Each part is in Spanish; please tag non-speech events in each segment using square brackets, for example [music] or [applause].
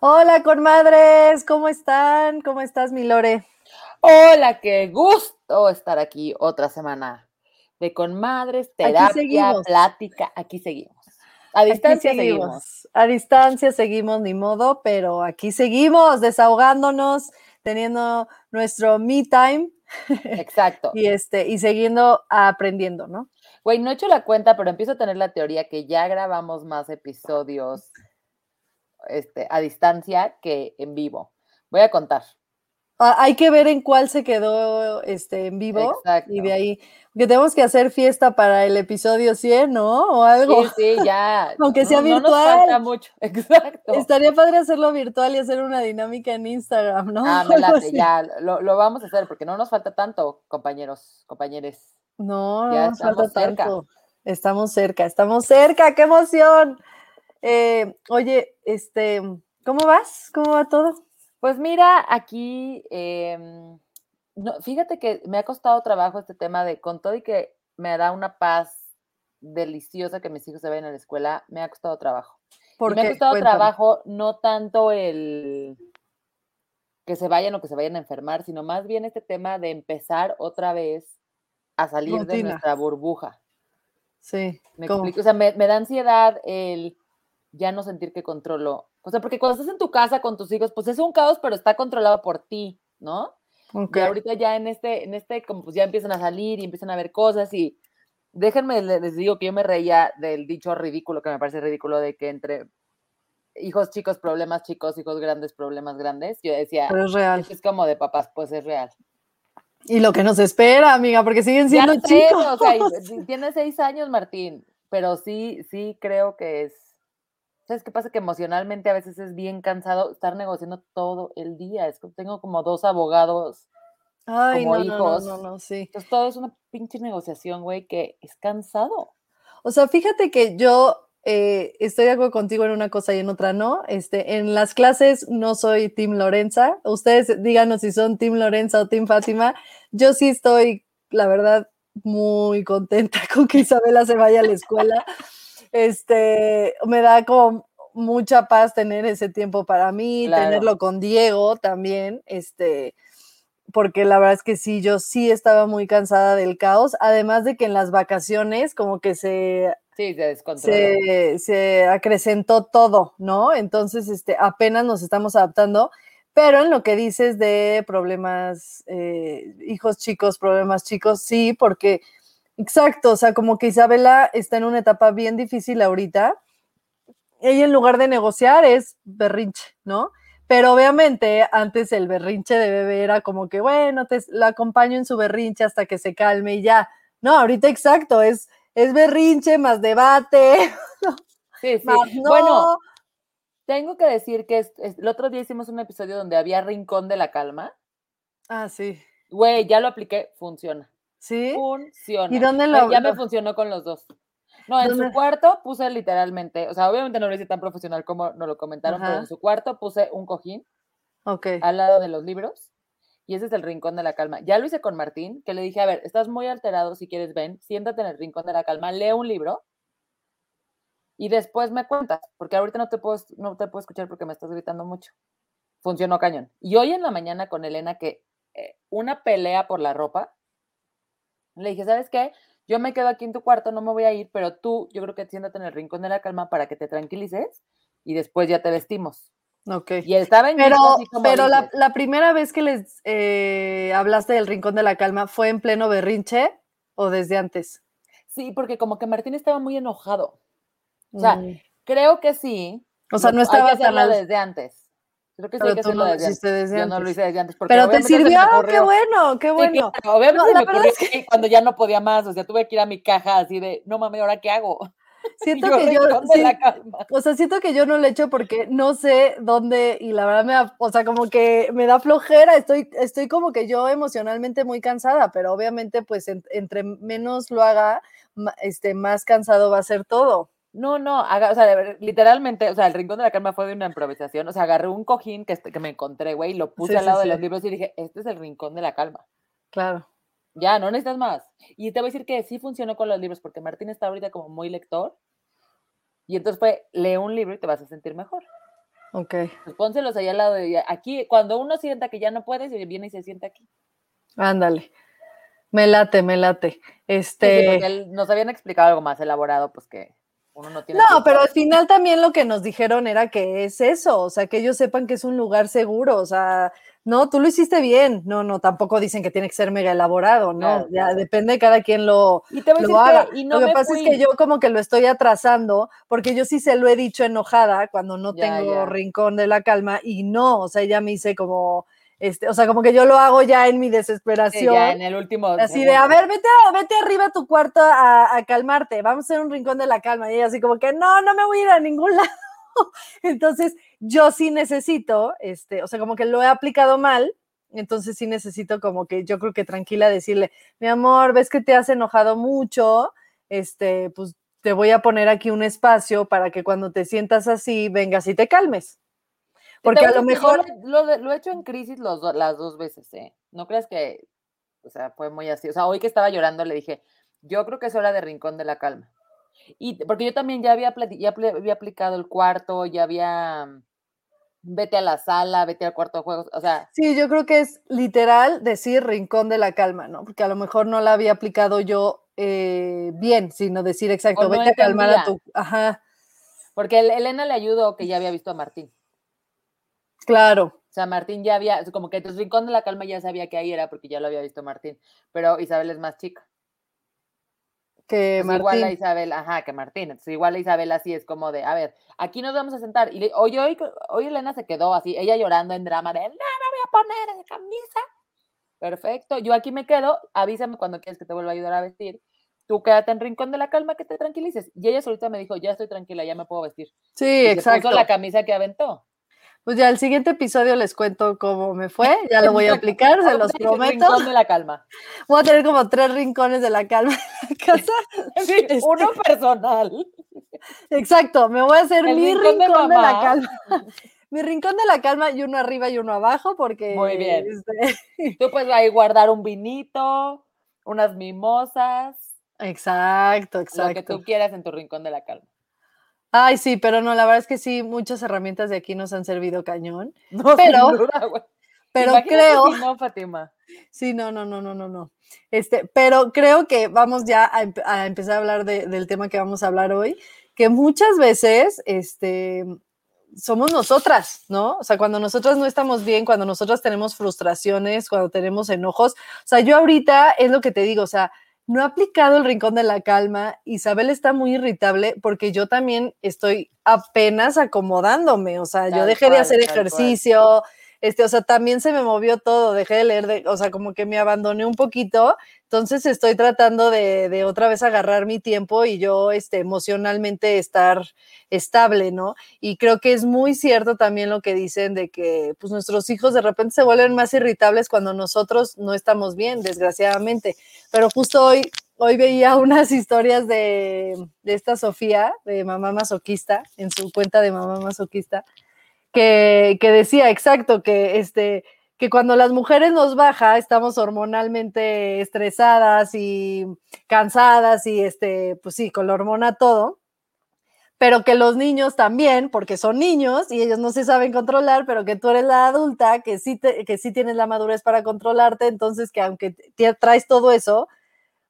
Hola, comadres, ¿cómo están? ¿Cómo estás, mi Lore? Hola, qué gusto estar aquí otra semana de Conmadres, terapia, plática. Aquí seguimos. A distancia seguimos. A distancia seguimos, ni modo, pero aquí seguimos desahogándonos, teniendo nuestro me time. [laughs] Exacto. y este, y siguiendo aprendiendo, ¿no? Güey, no he hecho la cuenta, pero empiezo a tener la teoría que ya grabamos más episodios este, a distancia que en vivo. Voy a contar. Ah, hay que ver en cuál se quedó este, en vivo Exacto. y de ahí, que tenemos que hacer fiesta para el episodio 100, ¿no? O algo. Sí, sí, ya. [laughs] Aunque sea virtual. No nos falta mucho, [laughs] exacto. Estaría padre hacerlo virtual y hacer una dinámica en Instagram, ¿no? Ah, me [laughs] late, ya, lo, lo, vamos a hacer porque no nos falta tanto, compañeros, compañeros. No, ya no nos falta cerca. tanto. Estamos cerca, estamos cerca, qué emoción. Eh, oye, este, ¿cómo vas? ¿Cómo va todo? Pues mira, aquí, em, no, fíjate que me ha costado trabajo este tema de con todo y que me da una paz deliciosa que mis hijos se vayan a la escuela, me ha costado trabajo. ¿Por me ha costado trabajo no tanto el que se vayan o que se vayan a enfermar, sino más bien este tema de empezar otra vez a salir de nuestra burbuja. Sí. Me explico, o sea, me, me da ansiedad el ya no sentir que controlo. O sea, porque cuando estás en tu casa con tus hijos, pues es un caos, pero está controlado por ti, ¿no? Okay. Y ahorita ya en este, en este, como pues ya empiezan a salir y empiezan a ver cosas y déjenme, les digo que yo me reía del dicho ridículo, que me parece ridículo, de que entre hijos chicos, problemas chicos, hijos grandes, problemas grandes. Yo decía, pero es real. Es como de papás, pues es real. Y lo que nos espera, amiga, porque siguen siendo ya chicos. o sea, tiene seis años, Martín, pero sí, sí creo que es ¿Sabes qué pasa? Que emocionalmente a veces es bien cansado estar negociando todo el día. Es que tengo como dos abogados Ay, como no, hijos. No, no, no, sí. Entonces todo es una pinche negociación, güey, que es cansado. O sea, fíjate que yo eh, estoy de acuerdo contigo en una cosa y en otra no. Este, en las clases no soy Team Lorenza. Ustedes díganos si son Team Lorenza o Team Fátima. Yo sí estoy, la verdad, muy contenta [laughs] con que Isabela se vaya a la escuela este, me da como mucha paz tener ese tiempo para mí, claro. tenerlo con Diego también, este, porque la verdad es que sí, yo sí estaba muy cansada del caos, además de que en las vacaciones como que se... Sí, se descontroló. Se, se acrecentó todo, ¿no? Entonces, este, apenas nos estamos adaptando, pero en lo que dices de problemas, eh, hijos chicos, problemas chicos, sí, porque Exacto, o sea, como que Isabela está en una etapa bien difícil ahorita. Ella en lugar de negociar es berrinche, ¿no? Pero obviamente antes el berrinche de bebé era como que, bueno, te la acompaño en su berrinche hasta que se calme y ya. No, ahorita exacto, es, es berrinche más debate. [laughs] Sí, sí. Más no. Bueno, tengo que decir que es, es, el otro día hicimos un episodio donde había rincón de la calma. Ah, sí. Güey, ya lo apliqué, funciona. ¿Sí? Funciona. ¿Y dónde lo Ya me funcionó con los dos. No, en ¿Dónde? su cuarto puse literalmente, o sea, obviamente no lo hice tan profesional como nos lo comentaron, Ajá. pero en su cuarto puse un cojín okay. al lado de los libros y ese es el rincón de la calma. Ya lo hice con Martín, que le dije, a ver, estás muy alterado, si quieres ven, siéntate en el rincón de la calma, lee un libro y después me cuentas, porque ahorita no te puedo, no te puedo escuchar porque me estás gritando mucho. Funcionó cañón. Y hoy en la mañana con Elena, que eh, una pelea por la ropa, le dije, ¿sabes qué? Yo me quedo aquí en tu cuarto, no me voy a ir, pero tú, yo creo que siéntate en el rincón de la calma para que te tranquilices y después ya te vestimos. Ok. Y estaba en Pero, pero la, la, primera vez que les eh, hablaste del rincón de la calma, ¿fue en pleno berrinche o desde antes? Sí, porque como que Martín estaba muy enojado. O sea, mm. creo que sí. O sea, no estaba tan desde antes. Creo que sí hay que hacerlo desde antes. desde Yo antes. no lo hice desde antes. Porque Pero te sirvió, qué bueno, qué bueno. Sí, claro, obviamente No, se me ocurrió es que- cuando ya no podía más, o sea, tuve que ir a mi caja así de, no mames, ¿ahora qué hago? [laughs] siento que yo, o sea, siento que yo no lo he hecho porque no sé dónde y la verdad me da, o sea, como que me da flojera, estoy, estoy como que yo emocionalmente muy cansada, pero obviamente pues entre menos lo haga, este, más cansado va a ser todo. No, no, o sea, literalmente, o sea, el rincón de la calma fue de una improvisación, o sea, agarré un cojín que, que me encontré, güey, lo puse al lado de los libros y dije, este es el rincón de la calma. Claro. Ya, no necesitas más. Y te voy a decir que sí funcionó con los libros, porque Martín está ahorita como muy lector. Y entonces fue, lee un libro y te vas a sentir mejor. Ok. Pues pónselos ahí al lado de aquí. Cuando uno sienta que ya no puede, viene y se sienta aquí. Ándale. Me late, me late. Este. Sí, nos habían explicado algo más elaborado, pues que uno no tiene. No, pero al final también lo que nos dijeron era que es eso, o sea, que ellos sepan que es un lugar seguro, o sea, no, tú lo hiciste bien. No, no, tampoco dicen que tiene que ser mega elaborado, ¿no? ya depende de cada quien lo, lo haga. lo que pasa es que yo como que lo estoy atrasando, porque yo sí se lo he dicho enojada cuando no tengo rincón de la calma y no, o sea, ya me hice como, este, o sea, como que yo lo hago ya en mi desesperación. ya en el último. Así de, a ver, vete, vete arriba a tu cuarto a, a, calmarte, vamos a hacer un rincón de la calma. Y ella así como que, no, no me voy a ir a ningún [laughs] lado. Entonces, yo sí necesito, este, o sea, como que lo he aplicado mal, entonces sí necesito como que yo creo que tranquila decirle, mi amor, ves que te has enojado mucho, este, pues te voy a poner aquí un espacio para que cuando te sientas así, vengas y te calmes. Porque a lo mejor... Lo, he hecho en crisis los las dos veces, ¿eh? No creas que, o sea, fue muy así. O sea, hoy que estaba llorando le dije, yo creo que es hora de rincón de la calma. Y porque yo también ya había, ya había aplicado el cuarto, ya había mm, vete a la sala, vete al cuarto de juegos, o sea. Sí, yo creo que es literal decir rincón de la calma, ¿no? Porque a lo mejor no la había aplicado yo eh, bien, sino decir exacto, vete a calmar a tu. Ajá. Porque Elena le ayudó que ya había visto a Martín. Claro. O sea, Martín ya había, como que el rincón de la calma ya sabía que ahí era porque ya lo había visto Martín, pero Isabel es más chica que Martín. Igual a Isabel, ajá, que Martín. Entonces, igual a Isabel así es como de, a ver, aquí nos vamos a sentar. Y hoy, hoy, hoy Elena se quedó así, ella llorando en drama de, no me voy a poner de camisa. Perfecto, yo aquí me quedo, avísame cuando quieres que te vuelva a ayudar a vestir. Tú quédate en rincón de la calma que te tranquilices. Y ella solita me dijo, ya estoy tranquila, ya me puedo vestir. Sí, exacto. Se la camisa que aventó. Pues ya el siguiente episodio les cuento cómo me fue, ya lo voy a aplicar, se los prometo. Rincón de la calma. Voy a tener como tres rincones de la calma en la casa. [laughs] Este uno personal. Exacto, me voy a hacer mi rincón, de, la calma. Mi rincón de la calma y uno arriba y uno abajo, porque. Muy bien. Este Tú puedes ahí guardar un vinito, unas mimosas. Exacto, exacto. Lo que tú quieras en tu rincón de la calma. Ay, sí, pero no, la verdad es que sí, muchas herramientas de aquí nos han servido cañón. [laughs] No, pero, pero creo. Si no, Fátima. Sí, no, no, no, no, no, no. Este, pero creo que vamos ya a, empezar a hablar del tema que vamos a hablar hoy, que muchas veces, este, somos nosotras, ¿no? O sea, cuando nosotras no estamos bien, cuando nosotras tenemos frustraciones, cuando tenemos enojos. O sea, yo ahorita es lo que te digo, o sea, no ha aplicado el rincón de la calma. Isabel está muy irritable porque yo también estoy apenas acomodándome. O sea, yo dejé de hacer ejercicio, este, o sea, también se me movió todo, dejé de leer, o sea, como que me abandoné un poquito, entonces estoy tratando de, de, otra vez agarrar mi tiempo y yo, este, emocionalmente estar estable, ¿no? Y creo que es muy cierto también lo que dicen de que, pues, nuestros hijos de repente se vuelven más irritables cuando nosotros no estamos bien, desgraciadamente, pero justo hoy hoy veía unas [laughs] historias de, de, esta Sofía, de mamá masoquista, en su cuenta de mamá masoquista, que, decía exacto que este que cuando las mujeres nos baja estamos hormonalmente estresadas y cansadas y este pues sí con la hormona todo pero que los niños también porque son niños y ellos no se saben controlar pero que tú eres la adulta que sí que sí tienes la madurez para controlarte entonces que aunque traes todo eso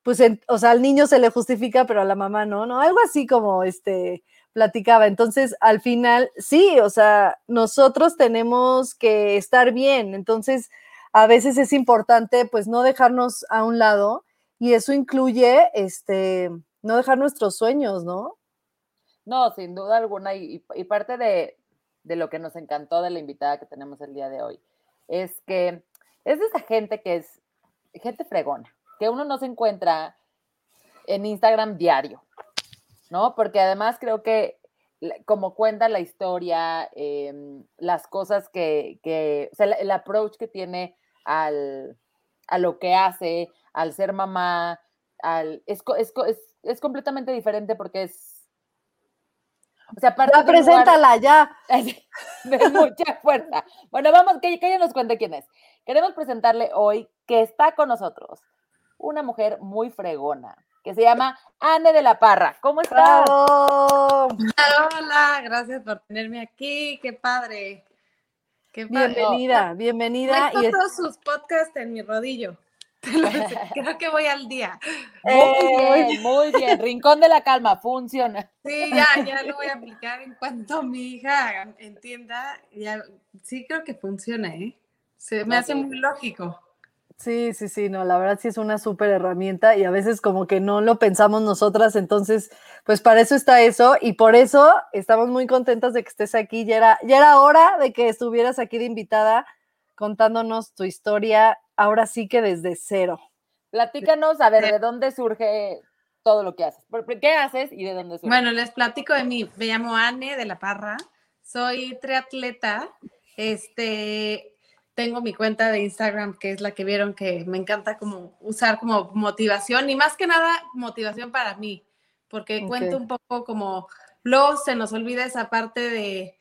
pues o sea al niño se le justifica pero a la mamá no no algo así como este platicaba. Entonces, al final, sí, o sea, nosotros tenemos que estar bien. Entonces, a veces es importante, pues, no dejarnos a un lado y eso incluye, este, no dejar nuestros sueños, ¿no? No, sin duda alguna. Y, parte de, de lo que nos encantó de la invitada que tenemos el día de hoy es que es de esa gente que es gente fregona, que uno no se encuentra en Instagram diario ¿no? Porque además creo que como cuenta la historia, em, las cosas que, que o sea, el approach que tiene al, a lo que hace, al ser mamá, al, es, es, es, es completamente diferente porque es o sea, para ya, preséntala, ya. [laughs] De mucha [laughs] fuerza. Bueno, vamos, que, que ella nos cuente quién es. Queremos presentarle hoy que está con nosotros una mujer muy fregona, que se llama Anne de la Parra. ¿Cómo estás? Hola, gracias por tenerme aquí, qué padre. Qué Bienvenida, bienvenida. y todos sus podcasts en mi rodillo. [laughs] [laughs] Creo que voy al día. Muy eh, bien, muy bien. Rincón de la calma, funciona. Sí, ya, ya lo voy a aplicar en cuanto mi hija entienda. Ya, sí, creo que funciona, ¿eh? Se me hace muy lógico. Sí, sí, sí, no, la verdad sí es una súper herramienta y a veces como que no lo pensamos nosotras, entonces, pues para eso está eso y por eso estamos muy contentas de que estés aquí. Ya era, ya era hora de que estuvieras aquí de invitada contándonos tu historia, ahora sí que desde cero. Platícanos, a ver, ¿de dónde surge todo lo que haces? ¿Qué haces y de dónde surge? Bueno, les platico de mí. Me llamo Anne de la Parra, soy triatleta, este, tengo mi cuenta de Instagram, que es la que vieron que me encanta como usar como motivación y más que nada motivación para mí, porque cuento un poco como, luego se nos olvida esa parte de,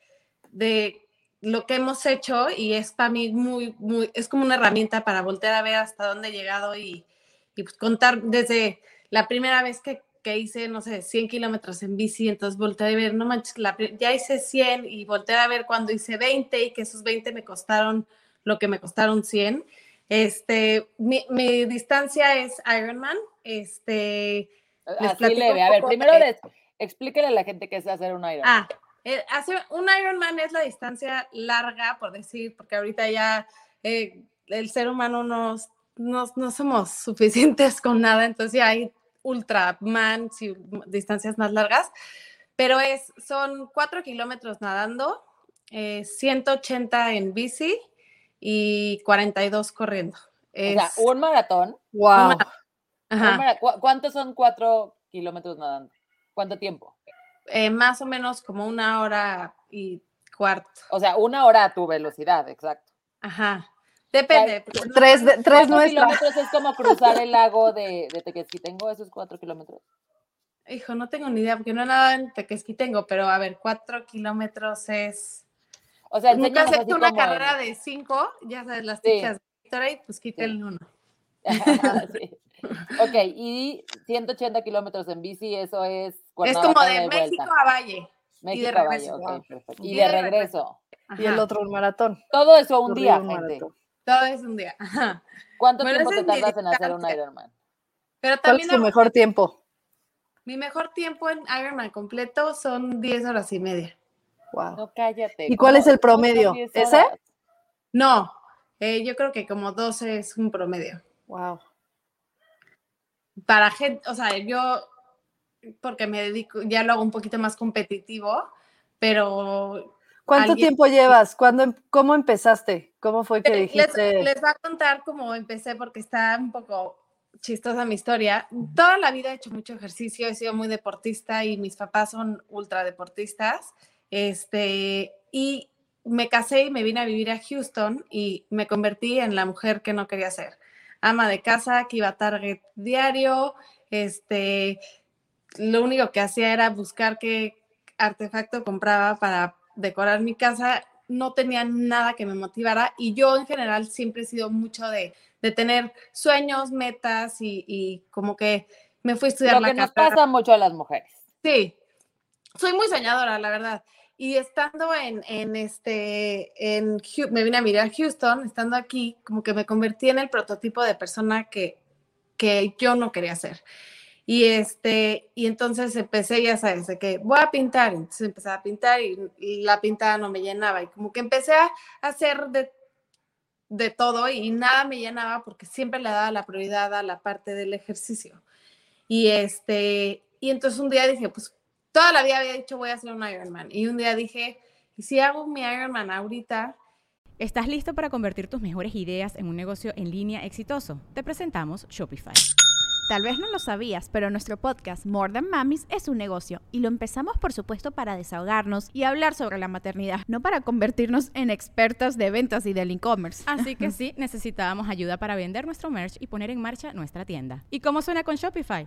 de lo que hemos hecho y es para mí muy, muy, es como una herramienta para voltear a ver hasta dónde he llegado y, y pues contar desde la primera vez que, que, hice, no sé, 100 kilómetros en bici, entonces volteé a ver, no manches, ya hice 100 y volteé a ver cuando hice 20 y que esos 20 me costaron lo que me costaron 100. Este, mi, mi distancia es Ironman, este... Así leve, a ver, primero explíquele a la gente qué es hacer un Ironman. Ah, eh, hacer un Ironman es la distancia larga, por decir, porque ahorita ya eh, el ser humano no, no, somos [laughs] suficientes con nada, entonces ya hay ultraman, distancias más largas, pero es, son cuatro kilómetros nadando, 180 eh, en bici y 42 corriendo. o sea, un maratón. Wow. ¿Cuántos son cuatro kilómetros nadando? ¿Cuánto tiempo? Eh, más o menos como una hora y cuarto. O sea, una hora a tu velocidad, exacto. Ajá. Depende. tres, tres kilómetros es como cruzar el lago de, de Tequesquitengo, esos cuatro kilómetros. Hijo, no tengo ni idea, porque no he nada en Tequesquitengo, pero a ver, cuatro kilómetros es... O sea, nunca has hecho una carrera de cinco, ya sabes, las chicas de pues quita el uno. [laughs] sí. Ok, y 180 kilómetros en bici, eso es. Es como de, México a Valle. México y de regreso. A Valle, perfecto. Y, de, regreso. Y el otro un maratón. Todo eso un día, gente. Todo es un día. ¿Cuánto tiempo te tardas en hacer un Ironman? Pero también ¿Cuál es tu mejor tiempo? Mi mejor tiempo en Ironman completo son 10 horas y media. Wow. No cállate. ¿Y cuál es el promedio? ¿Ese? No, eh, yo creo que como 12 es un promedio. Wow para gente, o sea, yo, porque me dedico, ya lo hago un poquito más competitivo, pero... ¿Cuánto tiempo llevas? ¿Cuándo, em, ¿Cómo empezaste? ¿Cómo fue que dijiste? Les, les voy a contar cómo empecé porque está un poco chistosa mi historia. Toda la vida he hecho mucho ejercicio, he sido muy deportista y mis papás son ultra deportistas. Este, y me casé y me vine a vivir a Houston y me convertí en la mujer que no quería ser ama de casa que iba a Target diario, este, lo único que hacía era buscar qué artefacto compraba para decorar mi casa, no tenía nada que me motivara y yo en general siempre he sido mucho de, tener sueños, metas y, como que me fui a estudiar lo que nos pasa mucho a las mujeres. Sí, soy muy soñadora, la verdad. Y estando en, en este, en, me vine a mirar Houston, estando aquí, como que me convertí en el prototipo de persona que, que yo no quería ser. Y este, y entonces empecé, ya sabes, de que voy a pintar, entonces empecé a pintar y, la pintada no me llenaba. Y como que empecé a hacer de, de todo y nada me llenaba porque siempre le daba la prioridad a la parte del ejercicio. Y este, y entonces un día dije, pues toda la vida había dicho voy a hacer un Ironman. Y un día dije, ¿y si hago mi Ironman ahorita? ¿Estás listo para convertir tus mejores ideas en un negocio en línea exitoso? Te presentamos Shopify. Tal vez no lo sabías, pero nuestro podcast More Than Mamis es un negocio y lo empezamos por supuesto para desahogarnos y hablar sobre la maternidad, no para convertirnos en expertas de ventas y del e-commerce. Así que [laughs] sí, necesitábamos ayuda para vender nuestro merch y poner en marcha nuestra tienda. ¿Y cómo suena con Shopify?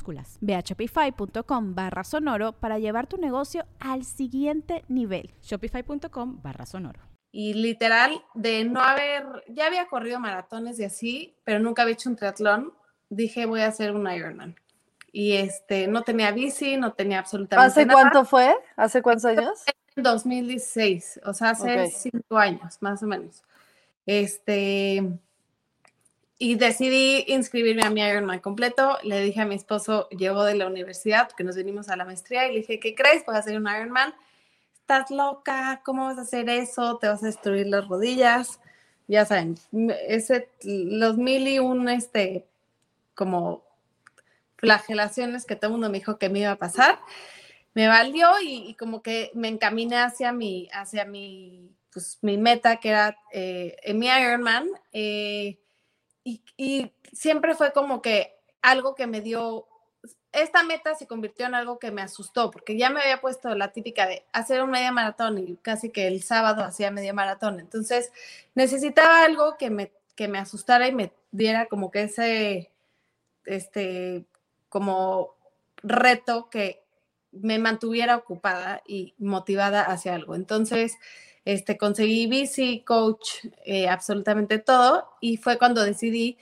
Ve a shopify.com barra sonoro para llevar tu negocio al siguiente nivel. Shopify.com barra sonoro. Y literal, de no haber, ya había corrido maratones y así, pero nunca había hecho un triatlón, dije voy a hacer un Ironman. Y este, no tenía bici, no tenía absolutamente ¿Hace nada. cuánto fue? ¿Hace cuántos años? En 2016, o sea, hace Ok. cinco años, más o menos. Este, y decidí inscribirme a mi Ironman completo. Le dije a mi esposo, llegó de la universidad, porque nos vinimos a la maestría, y le dije, ¿qué crees? Voy a hacer un Ironman. Estás loca, ¿cómo vas a hacer eso? Te vas a destruir las rodillas. Ya saben, ese, los mil y un, este, como flagelaciones que todo el mundo me dijo que me iba a pasar me valió y, y como que me encaminé hacia mi, hacia mi, pues, mi meta, que era eh, en mi Ironman. eh, y, siempre fue como que algo que me dio, esta meta se convirtió en algo que me asustó, porque ya me había puesto la típica de hacer un media maratón y casi que el sábado hacía media maratón. Entonces necesitaba algo que me, que me asustara y me diera como que ese, este, como reto que me mantuviera ocupada y motivada hacia algo. Entonces, este, conseguí bici, coach, eh, absolutamente todo. Y fue cuando decidí,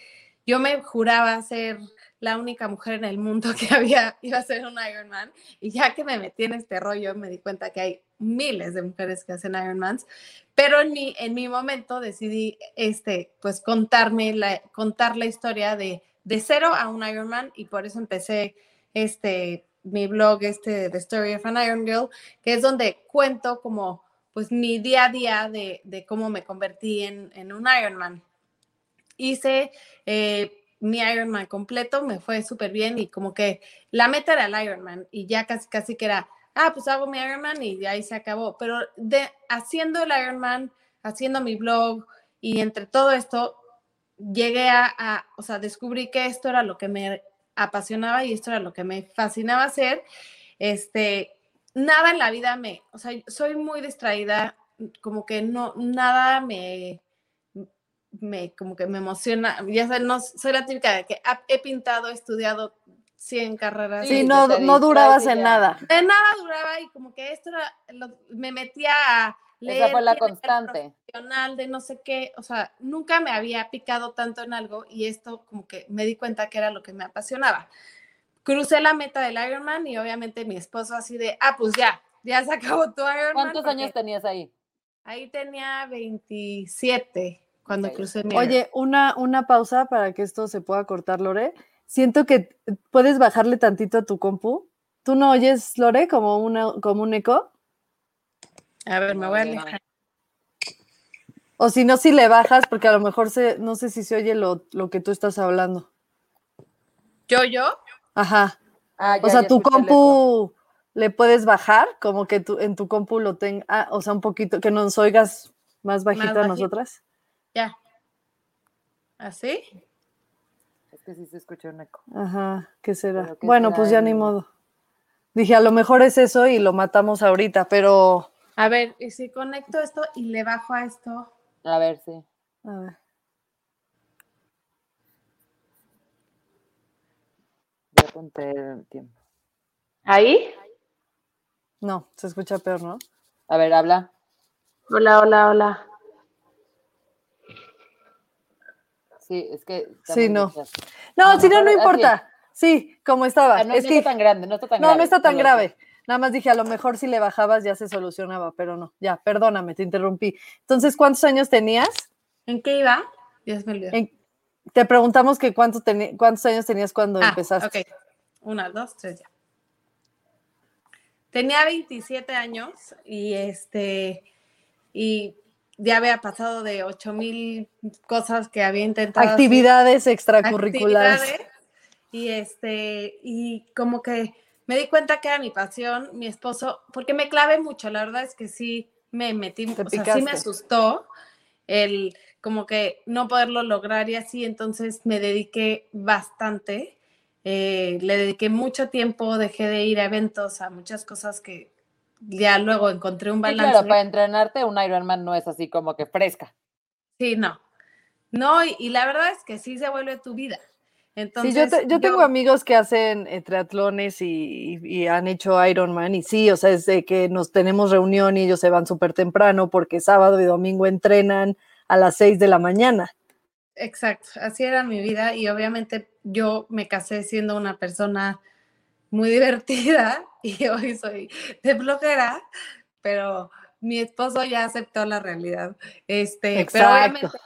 yo me juraba ser la única mujer en el mundo [laughs] que había, iba a ser un Ironman. Y ya que me metí en este rollo, me di cuenta que hay miles de mujeres que hacen Ironmans. Pero en mi, en mi momento decidí, este, pues, contarme la, contar la historia de, de cero a un Ironman. Y por eso empecé, este, mi blog, este, The Story of an Iron Girl, que es donde cuento como pues mi día a día de, de cómo me convertí en, en un Ironman. Hice eh, mi Ironman completo, me fue súper bien y como que la meta era el Ironman y ya casi casi que era, ah, pues hago mi Ironman y ahí se acabó. Pero de, haciendo el Ironman, haciendo mi blog y entre todo esto, llegué a, a, o sea, descubrí que esto era lo que me apasionaba y esto era lo que me fascinaba hacer. Este, nada en la vida me, o sea, soy muy distraída, como que no, nada me, me, como que me emociona, ya sé, no, soy la típica de que he pintado, he estudiado 100 carreras. Sí, no, no durabas en nada. De nada duraba y como que esto era, lo- me metía a leer. Esa fue la constante. profesional de no sé qué, o sea, nunca me había picado tanto en algo y esto como que me di cuenta que era lo que me apasionaba. Crucé la meta del Ironman y obviamente mi esposo así de, ah, pues ya, ya se acabó tu Ironman. ¿Cuántos porque años tenías ahí? Ahí tenía 27 cuando crucé mi Oye, una, una pausa para que esto se pueda cortar, Lore. Siento que puedes bajarle tantito a tu compu. ¿Tú no oyes, Lore, como, una, como un eco? A ver, me voy a alejar. O si no, si le bajas, porque a lo mejor se, no sé si se oye lo, lo que tú estás hablando. ¿Yo, yo? Ajá. Ah, O sea, tu compu le puedes bajar, como que tu, en tu compu lo tenga, ah, o sea, un poquito, que nos oigas más bajito a nosotras. Ya. ¿Así? Es que sí se escucha un eco. Ajá, ¿qué será? Pero ¿qué bueno, será pues ya ni modo. Dije, a lo mejor es eso y lo matamos ahorita, pero A ver, y si conecto esto y le bajo a esto. A ver, sí. a ver. Apunté el tiempo. ¿Ahí? No, se escucha peor, ¿no? A ver, habla. Hola, hola, hola. Sí, es que. Sí, no. No, No, si no, no así. importa. Sí, como estaba. Ah, no, es no que está tan grande, no está tan no, grave. no está tan grave. Nada más dije, a lo mejor si le bajabas ya se solucionaba, pero no. Ya, perdóname, te interrumpí. Entonces, ¿cuántos años tenías? ¿En qué iba? Ya se me olvidó. En- te preguntamos que cuánto cuántos años tenías cuando Ah, empezaste. ok. Una, dos, tres, ya. Tenía 27 años y este y ya había pasado de 8 mil cosas que había intentado. hacer, Actividades extracurriculares. actividades, y este y como que me di cuenta que era mi pasión, mi esposo, porque me clavé mucho, la verdad es que sí me metí, o sea, sí me asustó el como que no poderlo lograr y así, entonces me dediqué bastante, eh, le dediqué mucho tiempo, dejé de ir a eventos, a muchas cosas que ya luego encontré un Sí, balance. claro, para entrenarte un Ironman no es así como que fresca. Sí, no. No, y, y la verdad es que sí se vuelve tu vida. Entonces, sí, yo, te- yo tengo amigos que hacen eh, triatlones y, y han hecho Ironman y sí, o sea, es de que nos tenemos reunión y ellos se van súper temprano porque sábado y domingo entrenan a las 6 de la mañana. Exacto, así era mi vida y obviamente yo me casé siendo una persona muy [laughs] divertida y hoy soy de bloguera, pero mi esposo ya aceptó la realidad. Este, pero Exacto. obviamente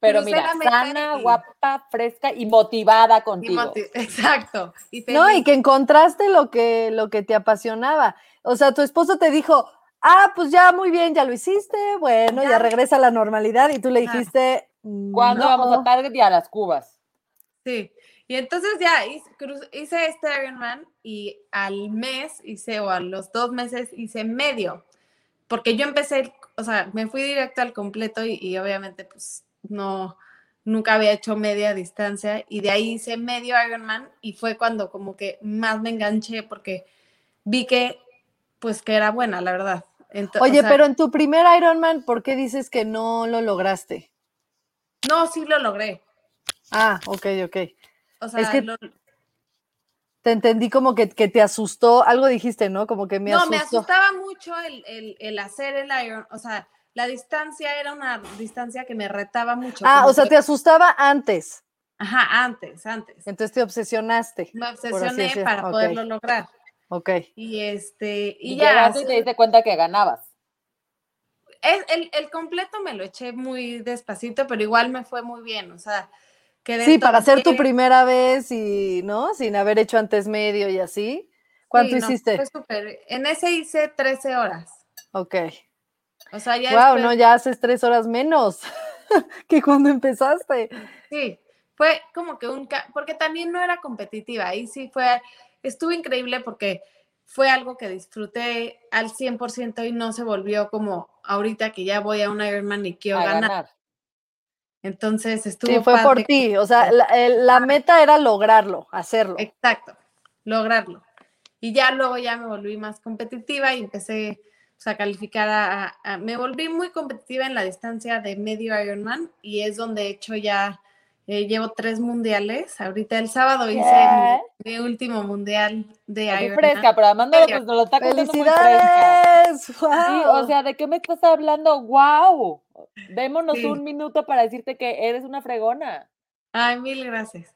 Pero mira, sana, guapa, fresca y motivada y contigo. [laughs] exacto. Y No, y que encontraste lo que, lo que te apasionaba. O sea, tu esposo te dijo, ah, pues ya muy bien, ya lo hiciste, bueno, ya, Ya. regresa a la normalidad y tú le Ajá. dijiste, ¿Cuándo vamos a Target y a las cubas? Sí, y entonces ya hice, este Ironman y al mes hice, o a los dos meses hice medio, porque yo empecé, o sea, me fui directo al completo y, y obviamente pues no, nunca había hecho media distancia y de ahí hice medio Ironman y fue cuando como que más me enganché porque vi que pues que era buena, la verdad. O Oye, sea, pero en tu primer Ironman, ¿por qué dices que no lo lograste? No, sí lo logré. Ah, ok, ok. O sea, que lo- Te entendí como que, que te asustó, algo dijiste, ¿no? Como que me no, asustó. me asustaba mucho el, el- el hacer el iron, o sea, la distancia era una distancia que me retaba mucho. Ah, o sea, que- te asustaba antes, Ajá, antes, antes. entonces te obsesionaste. Me obsesioné para poderlo lograr. Ok. Y este, y, Y, ya. llegaste y te diste cuenta que ganabas. es- el, el completo me lo eché muy despacito, pero igual me fue muy bien, o sea, quedé Sí, para ser tu primera vez y, ¿no? Sin haber hecho antes medio y así. ¿Cuánto Sí, no, hiciste? fue. En ese hice 13 horas. Ok. O sea, ya Wow, después- no, ya haces tres horas menos [laughs] que cuando empezaste. Sí, fue como que un, ca- porque también no era competitiva, ahí sí fue, estuvo increíble porque fue algo que disfruté al 100% y no se volvió como ahorita que ya voy a un Ironman y quiero A ganar. ganar. Entonces estuvo Sí, fue por ti. O sea, la, meta era lograrlo, hacerlo. Exacto, lograrlo. Y ya luego ya me volví más competitiva y empecé pues, a calificar a- Me volví muy competitiva en la distancia de medio Ironman y es donde he hecho ya... eh, llevo tres mundiales. Ahorita el sábado hice mi, mi último mundial de Así Ironman. fresca, pero Amanda Medio. pues, nos lo está contando muy fresca. ¡Felicidades! Sí, ¡Wow! o sea, ¿de qué me estás hablando? ¡Wow! Démonos Sí. un minuto para decirte que eres una fregona. Ay, mil gracias.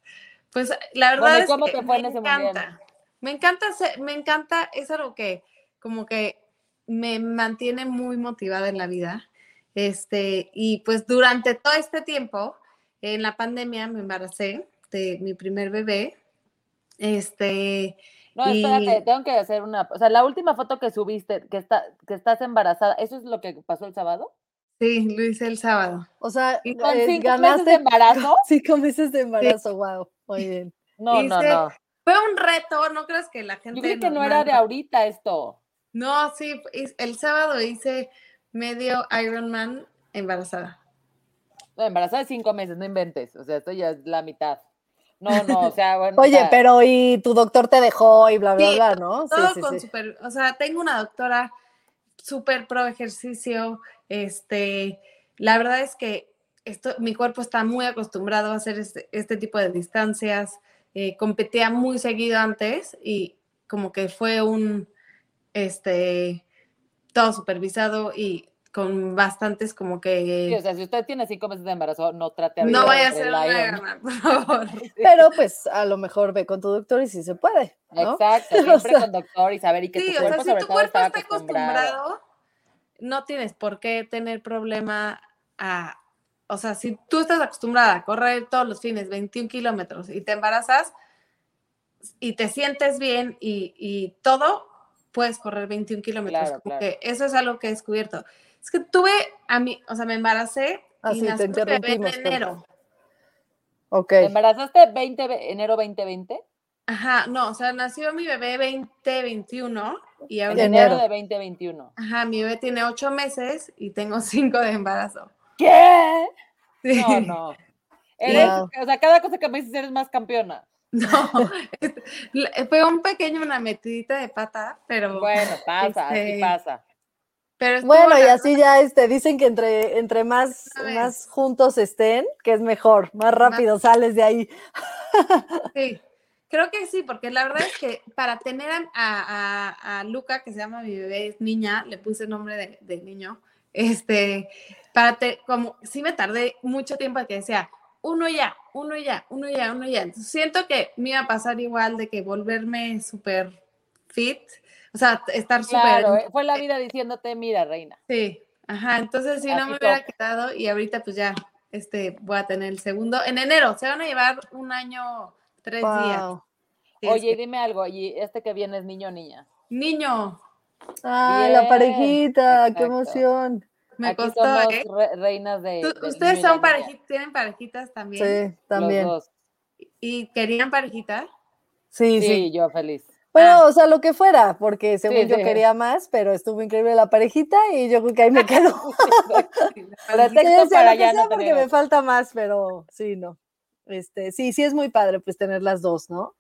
Pues la verdad Bueno, ¿y es cómo que te fue en me ese mundial? encanta. Me encanta, hacer- me encanta, es algo que como que me mantiene muy motivada en la vida. Este, y pues durante todo este tiempo, en la pandemia me embaracé de mi primer bebé. Este, No, espérate, Y- tengo que hacer una. O sea, la última foto que subiste, que, está, que estás embarazada, ¿eso es lo que pasó el sábado? sí, lo hice el sábado. O sea, ¿Y con eh, cinco meses de embarazo? [laughs] cinco meses de embarazo. Wow, muy bien. No, no, Hice- no. Fue un reto, no creas que la gente. Yo creí que no era de ahorita esto. No, sí, el sábado hice medio Ironman embarazada. No, embarazada de cinco meses, no inventes. O sea, esto ya es la mitad. No, no, o sea, [laughs] bueno. o Oye, sea, pero y tu doctor te dejó y bla, bla, Sí, bla, ¿no? Sí, Todo sí, con sí. super, o sea, tengo una doctora súper pro ejercicio, este, la verdad es que esto, mi cuerpo está muy acostumbrado a hacer este, este tipo de distancias, eh, competía muy seguido antes y como que fue un, este, todo supervisado y con bastantes como que... sí, o sea, si usted tiene cinco meses de embarazo, no trate no vaya a ser una. Ironman, por favor. [laughs] Pero pues a lo mejor ve con tu doctor y sí se puede, ¿no? Exacto, [laughs] O siempre sea, con doctor y saber y que Sí, tu o sea, cuerpo si sobre tu cuerpo está está acostumbrado. acostumbrado, no tienes por qué tener problema a o sea, si tú estás acostumbrada a correr todos los fines 21 kilómetros y te embarazas y te sientes bien y, y todo, puedes correr 21 kilómetros. Claro, claro. eso es algo que he descubierto. Es que tuve a mí, o sea, me embaracé Ah, y sí, te mi bebé en enero. Ok. ¿Te embarazaste 20, ve- enero 2020? Ajá, no, o sea, nació mi bebé 2021 y En ahorita, enero de 2021. ajá, mi bebé tiene ocho meses y tengo [laughs] cinco de embarazo. ¿Qué? Sí. No, no. Eres, o sea, cada cosa que me dices eres más campeona. No, [laughs] este, fue un pequeño, una metidita de pata, pero, Bueno, pasa, así Este, pasa. Pero Bueno, y la- así ya este, dicen que entre, entre más, más juntos estén, que es mejor, más rápido sales de ahí. [laughs] Sí, creo que sí, porque la verdad es que para tener a, a- a- a Luca, que se llama mi bebé, es niña, le puse nombre de, de niño, este, para te, como, sí me tardé mucho tiempo que decía, uno ya, uno ya, uno ya, uno ya. Entonces, siento que me iba a pasar igual de que volverme súper fit, o sea, estar súper... Claro, eh, fue la vida diciéndote, mira, reina. Sí, ajá, entonces si no me hubiera quedado y ahorita pues ya, este, voy a tener el segundo. En enero, se van a llevar un año, tres días. Wow. Sí, Oye, que- dime algo, ¿y este que viene es niño o niña? Niño, Ay, la parejita, qué emoción. me Aquí costó, somos ¿eh? re- reinas de, Ustedes son parejitas, tienen parejitas también. Sí, los también. dos. ¿Y querían parejita? Sí, Sí, sí. yo feliz. Bueno, Ah. o sea, lo que fuera, porque según Sí, yo sí. quería más, pero estuvo increíble la parejita y yo creo que ahí me [laughs] quedo. Sí, [laughs] Sí, para ya sea no porque me falta más, pero sí, no. Este, sí, sí es muy padre pues tener las dos, ¿no?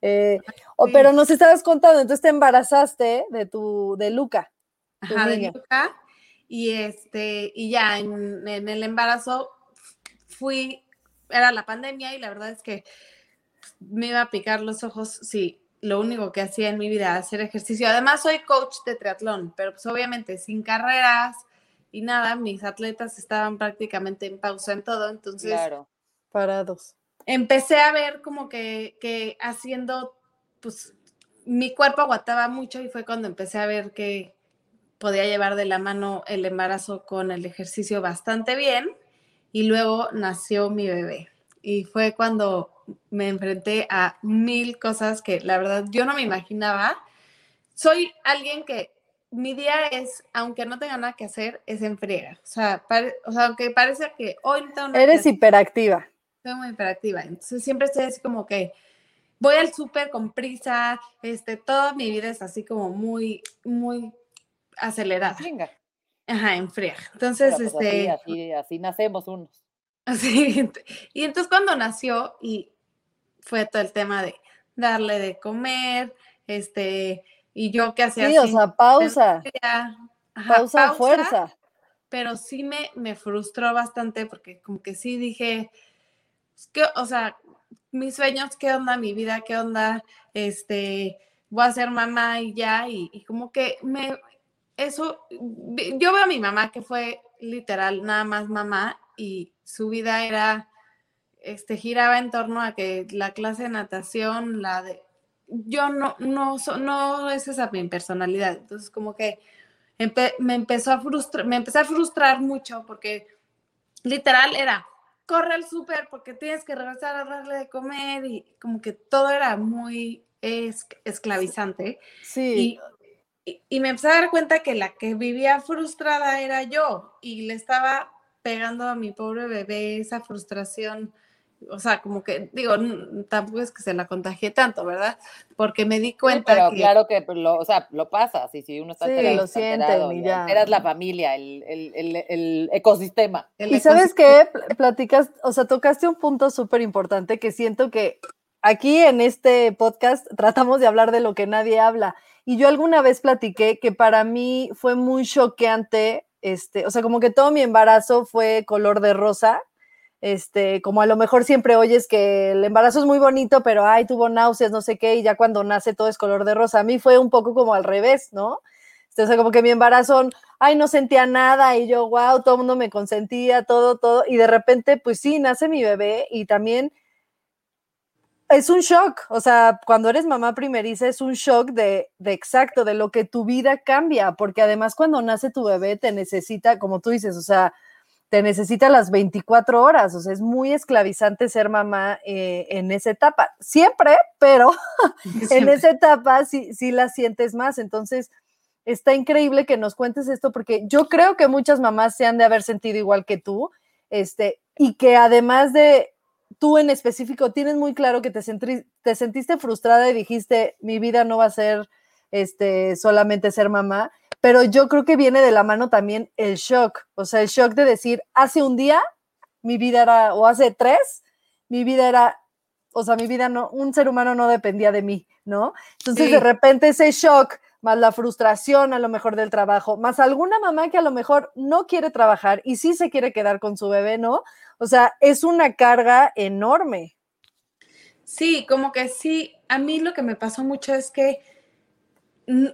Eh, o- Sí. Pero nos estabas contando, entonces te embarazaste de tu, de Luca. tu Ajá, de. Luca. Y este, y ya en, en el embarazo fui, era la pandemia y la verdad es que me iba a picar los ojos si lo único que hacía en mi vida era hacer ejercicio. Además, soy coach de triatlón, pero pues obviamente sin carreras y nada, mis atletas estaban prácticamente en pausa en todo. Entonces, Claro. Parados. empecé a ver como que, que haciendo, pues mi cuerpo aguantaba mucho y fue cuando empecé a ver que podía llevar de la mano el embarazo con el ejercicio bastante bien y luego nació mi bebé. Y fue cuando me enfrenté a mil cosas que la verdad yo no me imaginaba. Soy alguien que mi día es, aunque no tenga nada que hacer, es en friega. O sea, pare- o sea aunque parece que hoy no tengo nada que Eres hacer, hiperactiva. soy muy hiperactiva, entonces siempre estoy así como que voy al súper con prisa, este, toda mi vida es así como muy, muy acelerada, Venga. ajá, en fría. Entonces, Pero, pues, este, así, así, así nacemos unos. [laughs] así, y entonces cuando nació y fue todo el tema de darle de comer, este, y yo que hacía Sí, o sea, pausa. ajá, Pausa, fuerza. pero sí me, me frustró bastante porque como que sí dije, "Es que, o sea, mis sueños, ¿qué onda? Mi vida, ¿qué onda? Este, voy a ser mamá y ya, y, y como que me, eso, yo veo a mi mamá que fue literal nada más mamá y su vida era, este, giraba en torno a que la clase de natación, la de, yo no, no, so- no es esa mi personalidad, entonces como que empe- me empezó a frustrar, me empecé a frustrar mucho porque literal era, corre al súper porque tienes que regresar a darle de comer y como que todo era muy es- esclavizante. Sí, Y, y- y me empecé a dar cuenta que la que vivía frustrada era yo y le estaba pegando a mi pobre bebé esa frustración. O sea, como que, digo, tampoco es que se la contagié tanto, ¿verdad? Porque me di Sí, cuenta pero que... claro que pues, lo, o sea, lo pasas y si uno está Sí, alterado, lo sienten alterado, y ya. alteras la familia, el, el, el, el ecosistema. el Y sabes qué, Pl- platicas, o sea, tocaste un punto súper importante que siento que aquí en este podcast tratamos de hablar de lo que nadie habla. Y yo alguna vez platiqué que para mí fue muy choqueante, este, o sea, como que todo mi embarazo fue color de rosa, este, como a lo mejor siempre oyes que el embarazo es muy bonito, pero ay, tuvo náuseas, no sé qué, y ya cuando nace todo es color de rosa. A mí fue un poco como al revés, ¿no? Este, O sea, como que mi embarazo, ay, no sentía nada y yo, wow, todo el mundo me consentía, todo, todo. Y de repente, pues sí, nace mi bebé y también es un shock. O sea, cuando eres mamá primeriza es un shock de, de exacto, de lo que tu vida cambia, porque además cuando nace tu bebé te necesita, como tú dices, o sea, te necesita las 24 horas, o sea, es muy esclavizante ser mamá eh, en esa etapa. Siempre, pero [laughs] en esa etapa sí, sí la sientes más. Entonces, está increíble que nos cuentes esto porque yo creo que muchas mamás se han de haber sentido igual que tú, este, y que además de tú en específico tienes muy claro que te, sentri- te sentiste frustrada y dijiste, mi vida no va a ser este, solamente ser mamá, pero yo creo que viene de la mano también el shock, o sea, el shock de decir, hace un día mi vida era, o hace tres, mi vida era, o sea, mi vida no, un ser humano no dependía de mí, ¿no? Entonces Sí. de repente ese shock, más la frustración a lo mejor del trabajo, más alguna mamá que a lo mejor no quiere trabajar y sí se quiere quedar con su bebé, ¿no? O sea, es una carga enorme. Sí, como que sí, a mí lo que me pasó mucho es que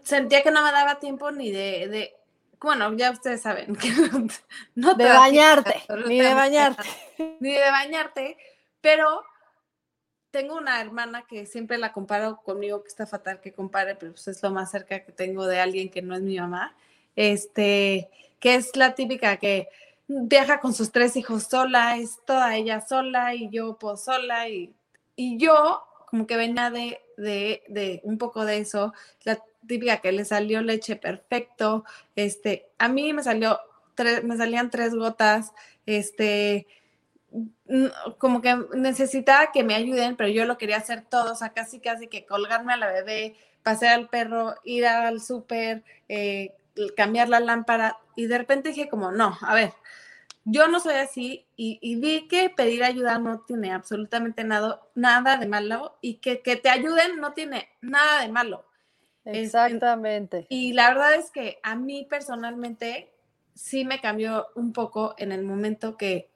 sentía que no me daba tiempo ni de, de bueno, ya ustedes saben [laughs] que no, no te De bañarte, tiempo, ni de bañarte. ni de bañarte, pero tengo una hermana que siempre la comparo conmigo, que está fatal que compare, pero pues es lo más cerca que tengo de alguien que no es mi mamá, este, que es la típica que viaja con sus tres hijos sola, es toda ella sola y yo pues sola y, y yo como que venía de, de, de un poco de eso, la típica que le salió leche perfecto, este, a mí me salió, tres, me salían tres gotas, este, como que necesitaba que me ayuden, pero yo lo quería hacer todo, o sea, casi casi que colgarme a la bebé, pasear al perro, ir al súper, eh, cambiar la lámpara, y de repente dije como, no, a ver, yo no soy así, y, y vi que pedir ayuda no tiene absolutamente nada, nada de malo, y que, que te ayuden no tiene nada de malo. Es- Exactamente. Y la verdad es que a mí personalmente sí me cambió un poco en el momento que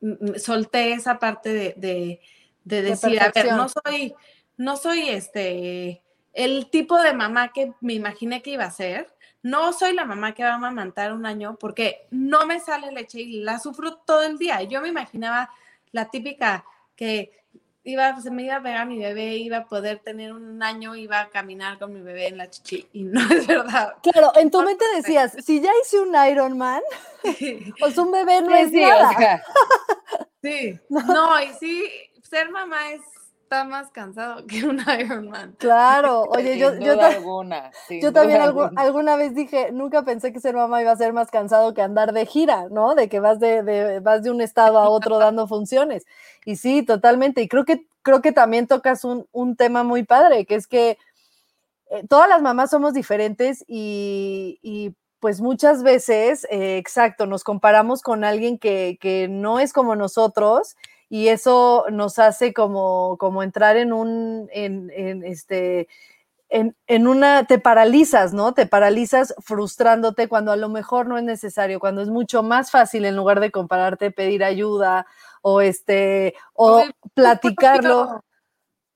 mm, solté esa parte de, de- de decir, a ver, no soy, no soy este, el tipo de mamá que me imaginé que iba a ser. No soy la mamá que va a amamantar un año porque no me sale leche y la sufro todo el día. Yo me imaginaba la típica que iba, se me iba a pegar mi bebé, iba a poder tener un año, iba a caminar con mi bebé en la chichi. Y no es verdad. Claro, en tu mente decías, si ya hice un Iron Man, [laughs] pues un bebé no Sí, es sí, nada. o sea, [laughs] Sí. No, y sí, ser mamá está más cansado que un [laughs] Ironman. Claro, oye, yo, yo, ta- alguna. yo también alguna. alguna vez dije, nunca pensé que ser mamá iba a ser más cansado que andar de gira, ¿no? De que vas de, de- vas de un estado a otro dando funciones. Y sí, totalmente. Y creo que, creo que también tocas un, un tema muy padre, que es que eh, todas las mamás somos diferentes y, y, pues muchas veces, eh, exacto, nos comparamos con alguien que, que no es como nosotros y eso nos hace como, como entrar en un, en, en este, en, en una, te paralizas, ¿no? Te paralizas frustrándote cuando a lo mejor no es necesario, cuando es mucho más fácil en lugar de compararte, pedir ayuda o este, o Oye, platicarlo, Pero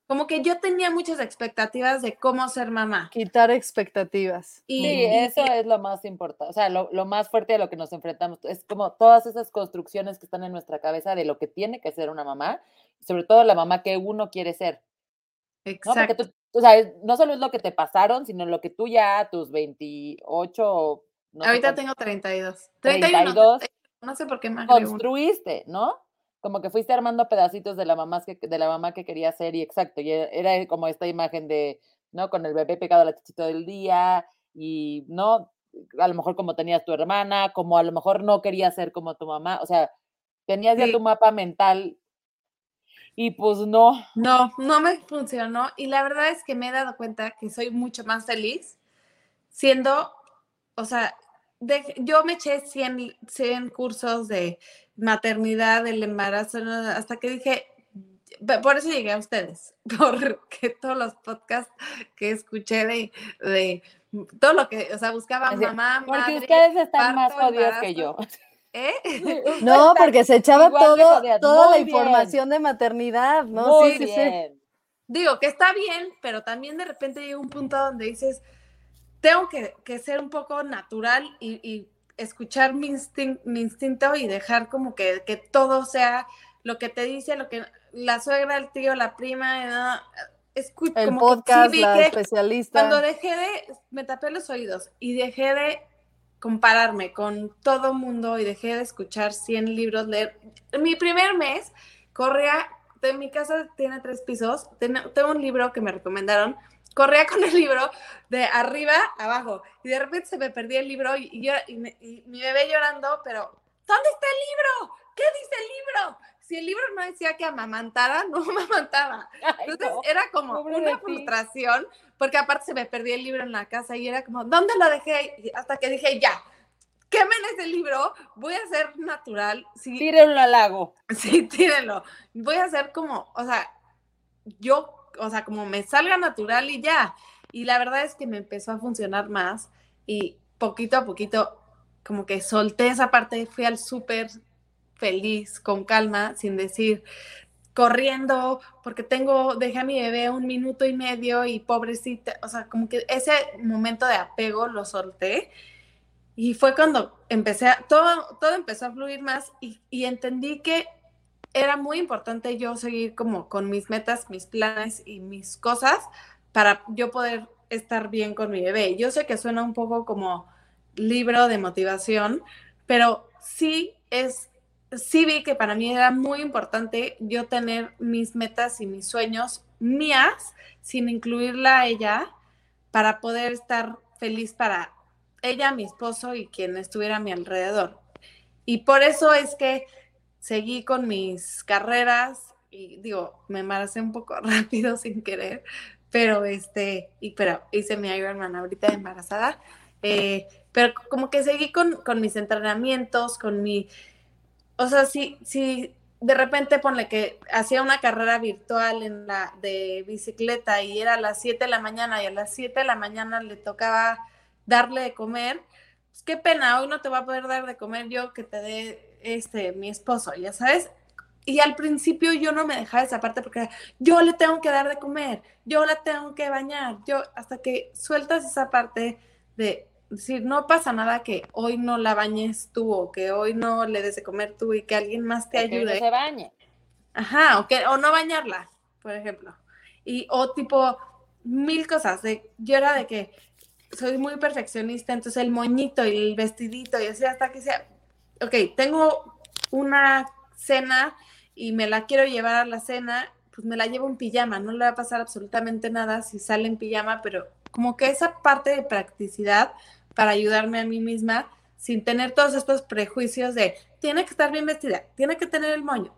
Como que yo tenía muchas expectativas de cómo ser mamá. quitar expectativas. Y, Sí, y- eso es lo más importante, o sea, lo, lo más fuerte a lo que nos enfrentamos, es como todas esas construcciones que están en nuestra cabeza de lo que tiene que ser una mamá, sobre todo la mamá que uno quiere ser, ¿no? Porque exacto. tú, o sea, no solo es lo que te pasaron, sino lo que tú ya a tus 28, o no sé Ahorita tengo 32. 31. 32, No sé por qué uno. construiste, ¿no? Como que fuiste armando pedacitos de la mamá que, de la mamá que quería ser y exacto, y e- era como esta imagen de, ¿no? Con el bebé pegado a la chichi todo el día y, ¿no? A lo mejor como tenías tu hermana, como a lo mejor no querías ser como tu mamá, o sea, tenías ya tu mapa mental y pues no, No, no me funcionó. Y la verdad es que me he dado cuenta que soy mucho más feliz siendo, o sea, de- yo me eché 100, 100 cursos de maternidad, del embarazo, ¿no? hasta que dije, por eso llegué a ustedes, [laughs] porque todos los podcasts que escuché de, de todo lo que, o sea, buscaba Así, mamá, porque madre, ustedes están más jodidos que yo. ¿eh? [laughs] [laughs] No, porque se echaba todo, toda la bien, información de maternidad, ¿no? Muy sí, sí. Digo que está bien, pero también de repente llega un punto donde dices, tengo que, que ser un poco natural y, y escuchar mi, instin- mi instinto y dejar como que, que todo sea lo que te dice, lo que la suegra, el tío, la prima, escucha El como que sí podcast, la que especialista. cuando dejé de, me tapé los oídos y dejé de compararme con todo mundo y dejé de escuchar 100 libros, leer. Mi primer mes corría, de mi casa tiene tres pisos, tengo un libro que me recomendaron, corría con el libro de arriba a abajo y de repente se me perdía el libro y, yo, y mi bebé llorando, pero ¿dónde está el libro? ¿Qué dice el libro? si el libro no decía que amamantara, no [laughs] amamantaba. Entonces era como una frustración, porque aparte se me perdía el libro en la casa y era como, ¿dónde lo dejé? hasta que dije, ya, quemen ese libro, voy a ser natural. Sí, tírenlo al lago. Sí, [laughs] tírenlo. Voy a ser como, o sea, yo, o sea, como me salga natural y ya. Y la verdad es que me empezó a funcionar más y poquito a poquito como que solté esa parte, fui al súper, feliz, con calma, sin decir corriendo, porque tengo, dejé a mi bebé un minuto y medio y pobrecita, o sea, como que ese momento de apego lo solté y fue cuando empecé, a, todo, todo empezó a fluir más y, y entendí que era muy importante yo seguir como con mis metas, mis planes y mis cosas para yo poder estar bien con mi bebé. Yo sé que suena un poco como libro de motivación, pero sí es sí vi que para mí era muy importante yo tener mis metas y mis sueños mías sin incluirla a ella para poder estar feliz para ella, mi esposo y quien estuviera a mi alrededor. Y por eso es que seguí con mis carreras y digo, me embaracé un poco [laughs] rápido sin querer, pero este, y pero hice mi Ironman ahorita embarazada, eh, pero como que seguí con, con mis entrenamientos, con mi o sea, si, si de repente ponle que hacía una carrera virtual en la de bicicleta y era a las 7 de la mañana y a las 7 de la mañana le tocaba darle de comer, pues qué pena, hoy no te va a poder dar de comer yo que te dé este mi esposo, ya sabes. Y al principio yo no me dejaba esa parte porque yo le tengo que dar de comer, yo la tengo que bañar, yo hasta que sueltas esa parte de decir, no pasa nada que hoy no la bañes tú o que hoy no le des de comer tú y que alguien más te ayude. Que se bañe. Ajá, o, que, o no bañarla, por ejemplo. Y, o tipo, mil cosas. De, yo era de que soy muy perfeccionista, entonces el moñito y el vestidito y así hasta que sea, ok, tengo una cena y me la quiero llevar a la cena, pues me la llevo en pijama, no le va a pasar absolutamente nada si sale en pijama, pero como que esa parte de practicidad para ayudarme a mí misma sin tener todos estos prejuicios de tiene que estar bien vestida, tiene que tener el moño.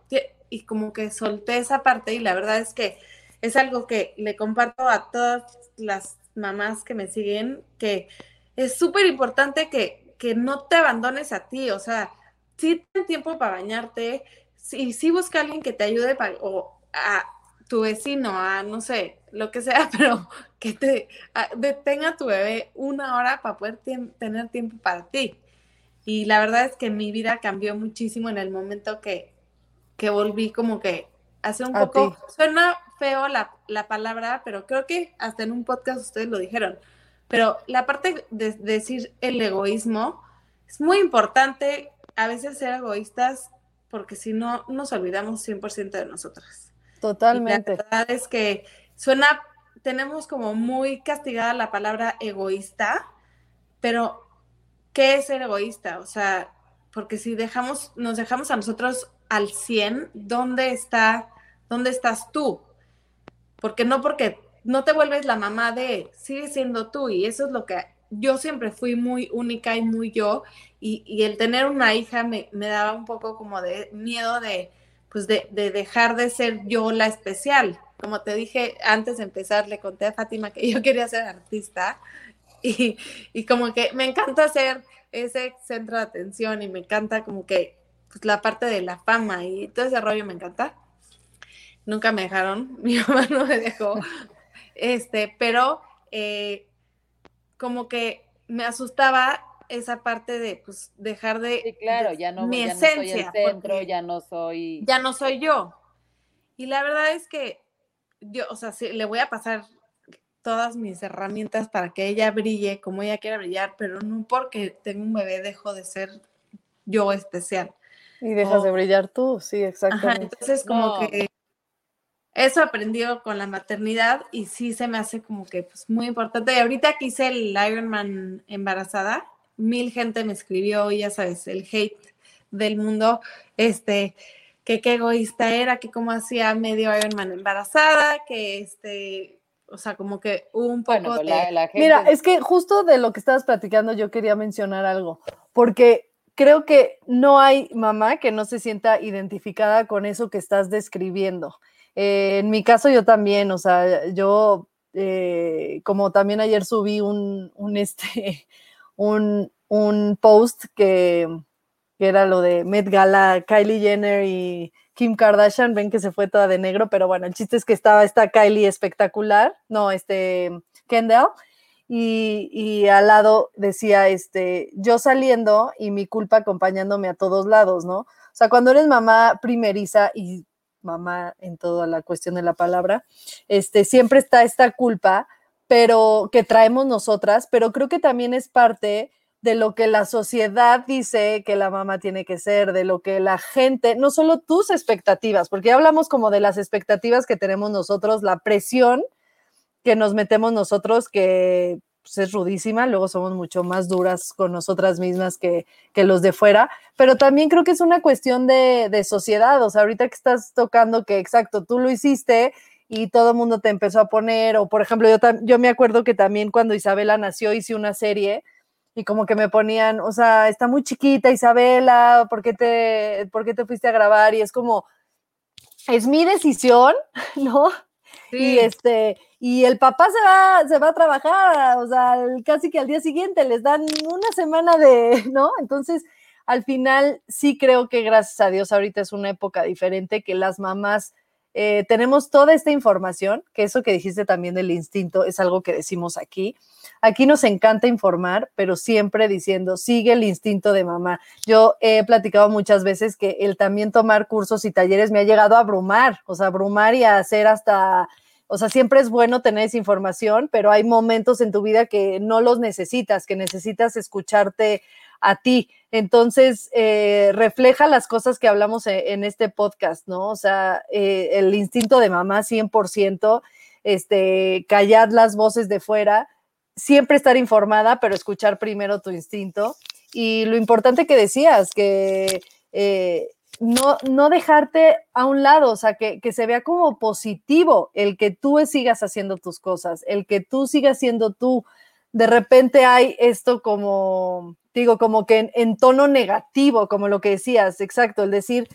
Y como que solté esa parte y la verdad es que es algo que le comparto a todas las mamás que me siguen, que es súper importante que, que, no te abandones a ti, o sea, sí ten tiempo para bañarte, sí, sí busca a alguien que te ayude para, o a tu vecino, a no sé, lo que sea, [laughs] pero que te detenga a tu bebé una hora para poder tener tiempo para ti. Y la verdad es que mi vida cambió muchísimo en el momento que, que volví como que hace un poco, suena feo la, la, palabra, pero creo que hasta en un podcast ustedes lo dijeron, pero la parte de, decir el egoísmo es muy importante a veces ser egoístas porque si no nos olvidamos 100% de nosotras. Totalmente. la verdad es que suena, tenemos como muy castigada la palabra egoísta, pero ¿qué es ser egoísta? O sea, porque si dejamos, nos dejamos a nosotros al 100, ¿dónde está, dónde estás tú? Porque no porque no te vuelves la mamá de, sigue siendo tú y eso es lo que yo siempre fui muy única y muy yo y, y el tener una hija me, me, daba un poco como de miedo de, pues de, de dejar de ser yo la especial, como te dije antes de empezar, le conté a Fátima que yo quería ser artista y, y como que me encanta ser ese centro de atención y me encanta como que pues, la parte de la fama y todo ese rollo me encanta. Nunca me dejaron, [laughs] mi mamá no me dejó, este, pero eh, como que me asustaba esa parte de pues dejar de sí, claro ya no mi esencia soy el centro ya no soy ya no soy yo y la verdad es que yo, o sea, sí, le voy a pasar todas mis herramientas para que ella brille como ella quiera brillar, pero no porque tengo un bebé dejo de ser yo especial. Y dejas de brillar tú, sí, exactamente. entonces como que eso aprendió con la maternidad y sí se me hace como que pues muy importante. Y ahorita que hice el Ironman embarazada, mil gente me escribió, ya sabes, el hate del mundo, este, que qué egoísta era, que cómo hacía medio Ironman embarazada, que este, o sea, como que un poco Bueno, pues de... la, la gente. Mira, es que justo de lo que estabas platicando yo quería mencionar algo, porque creo que no hay mamá que no se sienta identificada con eso que estás describiendo. Eh, en mi caso yo también, o sea, yo eh, como también ayer subí un, un, [laughs] este, un, un post que, que era lo de Met Gala, Kylie Jenner y Kim Kardashian, ven que se fue toda de negro, pero bueno, el chiste es que estaba esta Kylie espectacular, no, este Kendall, y, y, al lado decía, este, yo saliendo y mi culpa acompañándome a todos lados, ¿no? O sea, cuando eres mamá primeriza y mamá en toda la cuestión de la palabra, este, siempre está esta culpa, pero que traemos nosotras, pero creo que también es parte de lo que la sociedad dice que la mamá tiene que ser, de lo que la gente, no solo tus expectativas, porque ya hablamos como de las expectativas que tenemos nosotros, la presión que nos metemos nosotros, que pues, es rudísima, luego somos mucho más duras con nosotras mismas que, que, los de fuera, pero también creo que es una cuestión de, de sociedad, o sea, ahorita que estás tocando que exacto, tú lo hiciste y todo el mundo te empezó a poner, o por ejemplo, yo, yo me acuerdo que también cuando Isabela nació hice una serie y como que me ponían, o sea, está muy chiquita Isabela, ¿por qué te, por qué te fuiste a grabar? Y es como, es mi decisión, [laughs] ¿no? Sí. Y este, y el papá se va, se va a trabajar, o sea, casi que al día siguiente les dan una semana de, [laughs] ¿no? Entonces, al final sí creo que gracias a Dios ahorita es una época diferente, que las mamás eh, tenemos toda esta información, que eso que dijiste también del instinto es algo que decimos aquí. Aquí nos encanta informar, pero siempre diciendo, sigue el instinto de mamá. Yo he platicado muchas veces que el también tomar cursos y talleres me ha llegado a abrumar, o sea, abrumar y a hacer hasta, o sea, siempre es bueno tener información, pero hay momentos en tu vida que no los necesitas, que necesitas escucharte a ti. Entonces, eh, refleja las cosas que hablamos en, en este podcast, ¿no? O sea, eh, el instinto de mamá 100%, este, callar las voces de fuera, siempre estar informada, pero escuchar primero tu instinto. Y lo importante que decías, que eh, no, no dejarte a un lado, o sea, que, que, se vea como positivo el que tú sigas haciendo tus cosas, el que tú sigas siendo tú. De repente hay esto como, digo, como que en, tono negativo, como lo que decías, exacto, el decir,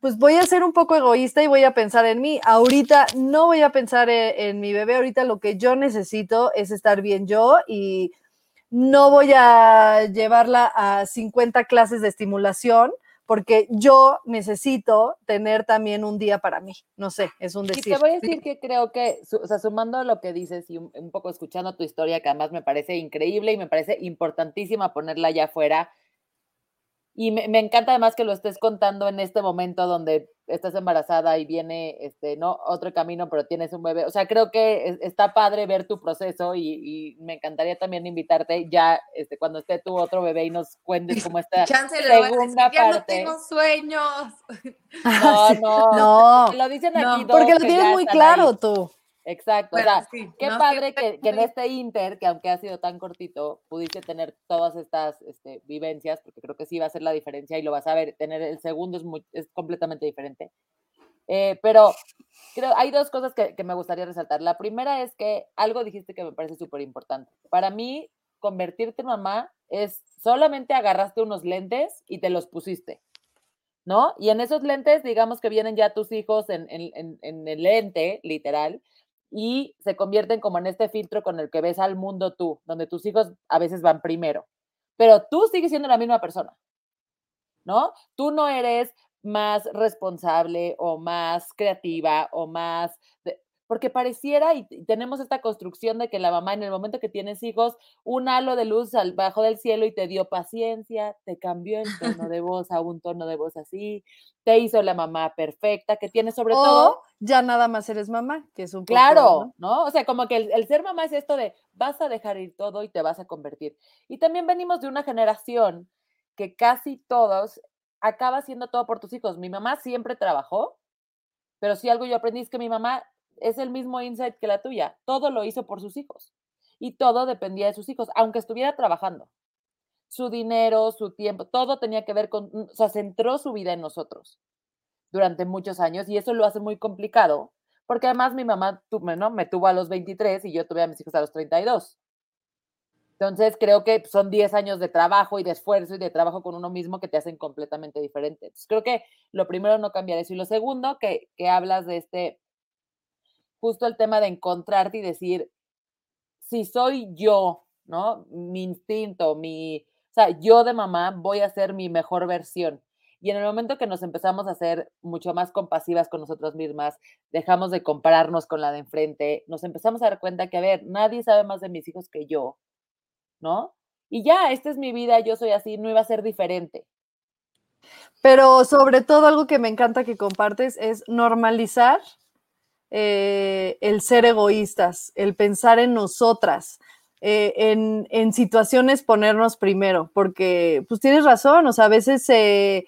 pues voy a ser un poco egoísta y voy a pensar en mí. Ahorita no voy a pensar en, en, mi bebé, ahorita lo que yo necesito es estar bien yo y no voy a llevarla a 50 clases de estimulación porque yo necesito tener también un día para mí. No sé, es un decir. Y te voy a decir que creo que, o sea, sumando lo que dices y un, un poco escuchando tu historia, que además me parece increíble y me parece importantísima ponerla allá afuera, y me, me, encanta además que lo estés contando en este momento donde estás embarazada y viene, este, ¿no? Otro camino, pero tienes un bebé. O sea, creo que está padre ver tu proceso y, y me encantaría también invitarte ya, este, cuando esté tu otro bebé y nos cuentes cómo [laughs] está Chance segunda decir, parte. no tengo sueños. [laughs] No, [laughs] no, no, lo dicen no, aquí. porque lo tienes muy claro ahí. tú. Exacto, bueno, o sea, sí, qué no, padre que, que, que, en este Inter, que aunque ha sido tan cortito, pudiste tener todas estas este, vivencias, porque creo que sí va a ser la diferencia y lo vas a ver, tener el segundo es, muy, es completamente diferente. Eh, pero creo, hay dos cosas que, que, me gustaría resaltar. La primera es que algo dijiste que me parece súper importante. Para mí, convertirte en mamá es solamente agarraste unos lentes y te los pusiste. ¿No? Y en esos lentes, digamos que vienen ya tus hijos en, en, en, en el lente, literal, y se convierten como en este filtro con el que ves al mundo tú, donde tus hijos a veces van primero, pero tú sigues siendo la misma persona, ¿no? Tú no eres más responsable o más creativa o más, de, porque pareciera y tenemos esta construcción de que la mamá en el momento que tienes hijos, un halo de luz al bajo del cielo y te dio paciencia, te cambió el tono [laughs] de voz a un tono de voz así, te hizo la mamá perfecta, que tiene sobre o todo... ya nada más eres mamá, que es un poco, Claro, ¿no? ¿no? O sea, como que el, el, ser mamá es esto de vas a dejar ir todo y te vas a convertir. Y también venimos de una generación que casi todos acaba haciendo todo por tus hijos. Mi mamá siempre trabajó, pero si algo yo aprendí es que mi mamá es el mismo insight que la tuya. Todo lo hizo por sus hijos y todo dependía de sus hijos, aunque estuviera trabajando. su dinero, su tiempo, todo tenía que ver con, o sea, centró su vida en nosotros durante muchos años y eso lo hace muy complicado, porque además mi mamá ¿no? me tuvo a los 23 y yo tuve a mis hijos a los 32. Entonces creo que son 10 años de trabajo y de esfuerzo y de trabajo con uno mismo que te hacen completamente diferente. Entonces creo que lo primero no cambiar. Y lo segundo, que, que hablas de este, justo el tema de encontrarte y decir, si soy yo, ¿no? Mi instinto, mi, o sea, yo de mamá voy a ser mi mejor versión. Y en el momento que nos empezamos a ser mucho más compasivas con nosotras mismas, dejamos de compararnos con la de enfrente, nos empezamos a dar cuenta que, a ver, nadie sabe más de mis hijos que yo, ¿no? Y ya, esta es mi vida, yo soy así, no iba a ser diferente. Pero sobre todo algo que me encanta que compartes es normalizar eh, el ser egoístas, el pensar en nosotras, eh, en, en, situaciones ponernos primero, porque pues tienes razón, o sea, a veces se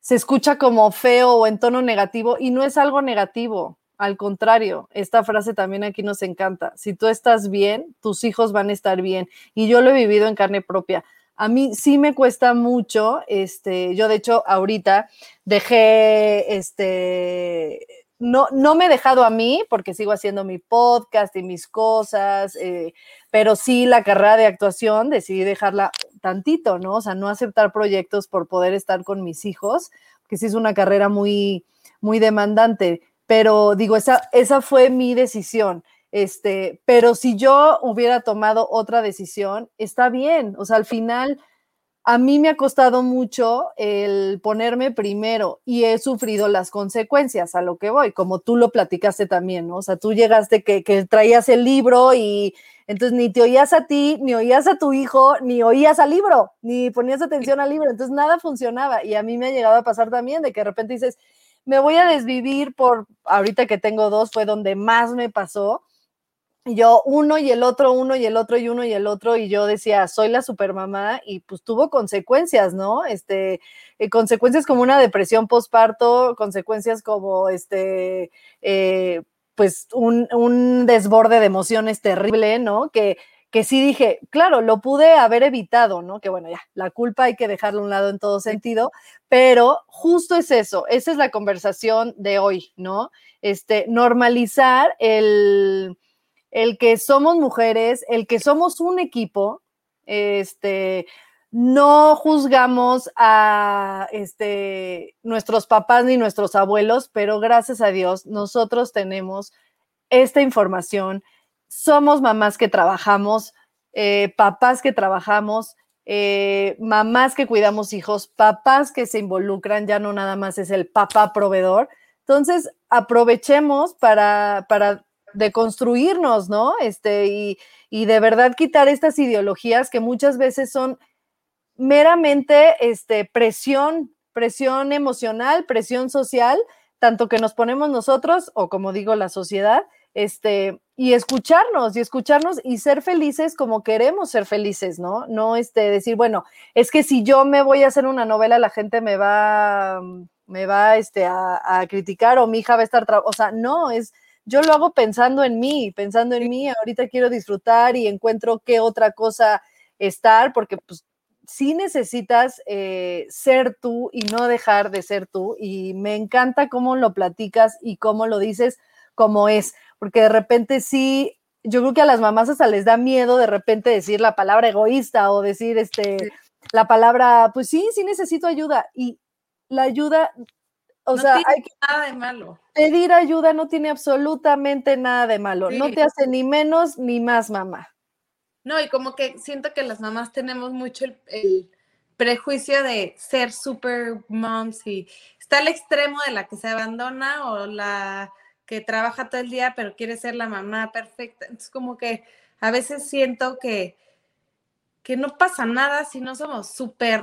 se escucha como feo o en tono negativo y no es algo negativo. Al contrario, esta frase también aquí nos encanta. Si tú estás bien, tus hijos van a estar bien. Y yo lo he vivido en carne propia. A mí sí me cuesta mucho, este, yo de hecho ahorita dejé, este, no, no me he dejado a mí porque sigo haciendo mi podcast y mis cosas, eh, pero sí la carrera de actuación decidí dejarla tantito, ¿no? O sea, no aceptar proyectos por poder estar con mis hijos, que sí es una carrera muy, muy demandante, pero digo, esa, esa fue mi decisión. Este, pero si yo hubiera tomado otra decisión, está bien. O sea, al final, a mí me ha costado mucho el ponerme primero y he sufrido las consecuencias a lo que voy, como tú lo platicaste también, ¿no? O sea, tú llegaste que, que traías el libro y, entonces ni te oías a ti, ni oías a tu hijo, ni oías al libro, ni ponías atención al libro. Entonces nada funcionaba. Y a mí me ha llegado a pasar también de que de repente dices, me voy a desvivir por, ahorita que tengo dos, fue donde más me pasó. Y yo uno y el otro, uno y el otro y uno y el otro, y yo decía, soy la supermamá, y pues tuvo consecuencias, ¿no? Este, eh, consecuencias como una depresión postparto, consecuencias como este, eh, pues un, desborde de emociones terrible, ¿no? Que, que sí dije, claro, lo pude haber evitado, ¿no? Que bueno, ya, la culpa hay que dejarla a un lado en todo sentido, pero justo es eso, esa es la conversación de hoy, ¿no? Este, normalizar el, el que somos mujeres, el que somos un equipo, este, no juzgamos a este, nuestros papás ni nuestros abuelos, pero gracias a Dios nosotros tenemos esta información. Somos mamás que trabajamos, eh, papás que trabajamos, eh, mamás que cuidamos hijos, papás que se involucran, ya no nada más es el papá proveedor. Entonces, aprovechemos para, para deconstruirnos, ¿no? Este, y, y de verdad quitar estas ideologías que muchas veces son meramente este, presión, presión emocional, presión social, tanto que nos ponemos nosotros o como digo la sociedad, este, y escucharnos y escucharnos y ser felices como queremos ser felices, ¿no? No este, decir, bueno, es que si yo me voy a hacer una novela, la gente me va, me va este, a, a criticar o mi hija va a estar, o sea, no, es, yo lo hago pensando en mí, pensando en mí, ahorita quiero disfrutar y encuentro qué otra cosa estar, porque pues sí necesitas eh, ser tú y no dejar de ser tú. Y me encanta cómo lo platicas y cómo lo dices como es, porque de repente sí, yo creo que a las mamás hasta les da miedo de repente decir la palabra egoísta o decir este, la palabra, pues sí, sí necesito ayuda. Y la ayuda, o no sea, tiene hay que nada de malo. pedir ayuda no tiene absolutamente nada de malo. No te hace ni menos ni más mamá. No, y como que siento que las mamás tenemos mucho el, prejuicio de ser super moms y está al extremo de la que se abandona o la que trabaja todo el día pero quiere ser la mamá perfecta. Entonces como que a veces siento que que no pasa nada si no somos súper,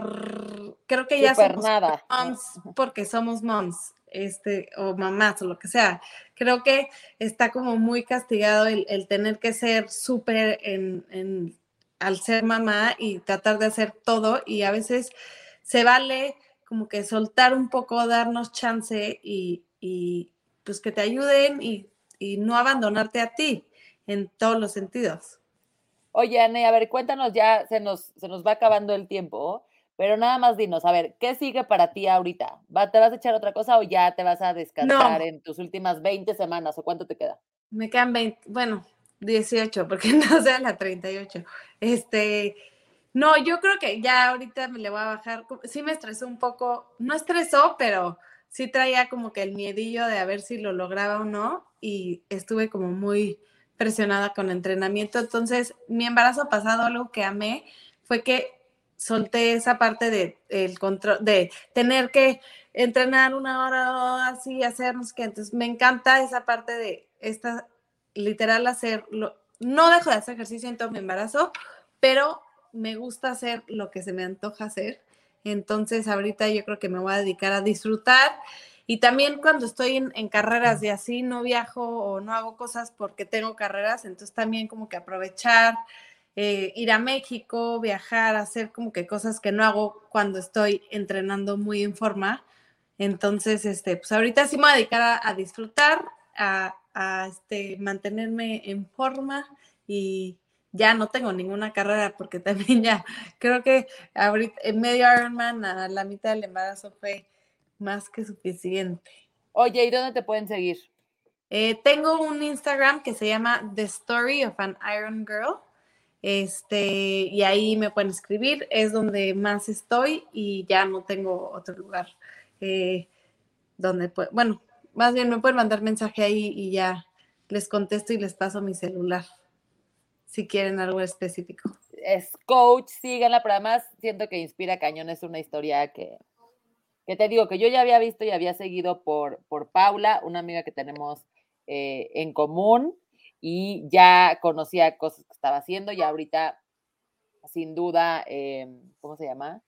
creo que ya somos nada. moms porque somos moms, este, o mamás o lo que sea. Creo que está como muy castigado el, el tener que ser súper en, en- al ser mamá y tratar de hacer todo y a veces se vale como que soltar un poco, darnos chance y, y, pues que te ayuden y, y no abandonarte a ti en todos los sentidos. Oye, Anne, a ver, cuéntanos ya, se nos, se nos va acabando el tiempo, pero nada más dinos, a ver, ¿qué sigue para ti ahorita? ¿Va, ¿Te vas a echar otra cosa o ya te vas a descansar en tus últimas 20 semanas o cuánto te queda? Me quedan 20, bueno, 18, porque [laughs] no sea la 38. Este, no, yo creo que ya ahorita me le voy a bajar. Sí me estresó un poco, no estresó, pero sí traía como que el miedillo de a ver si lo lograba o no y estuve como muy presionada con entrenamiento. Entonces, mi embarazo pasado, algo que amé fue que solté esa parte de el control, de tener que entrenar una hora así, hacernos que entonces me encanta esa parte de esta literal hacerlo. No dejo de hacer ejercicio en todo mi embarazo, pero me gusta hacer lo que se me antoja hacer. Entonces ahorita yo creo que me voy a dedicar a disfrutar. Y también cuando estoy en, carreras y así no viajo o no hago cosas porque tengo carreras, entonces también como que aprovechar, eh, ir a México, viajar, hacer como que cosas que no hago cuando estoy entrenando muy en forma. Entonces, este, pues ahorita sí me voy a dedicar a, disfrutar, a, a este, mantenerme en forma y, ya no tengo ninguna carrera porque [laughs] también ya creo que ahorita en medio Ironman a la mitad del embarazo fue más que suficiente. Oye, ¿y dónde te pueden seguir? Eh, tengo un Instagram que se llama The Story of an Iron Girl. Este, y ahí me pueden escribir, es donde más estoy y ya no tengo otro lugar eh, donde, bueno, más bien me pueden mandar mensaje ahí y ya les contesto y les paso mi celular si quieren algo específico. Es coach, síganla, pero además siento que Inspira Cañón es una historia que, que te digo que yo ya había visto y había seguido por, por Paula, una amiga que tenemos eh, en común, y ya conocía cosas que estaba haciendo y ahorita, sin duda, em, ¿cómo se llama?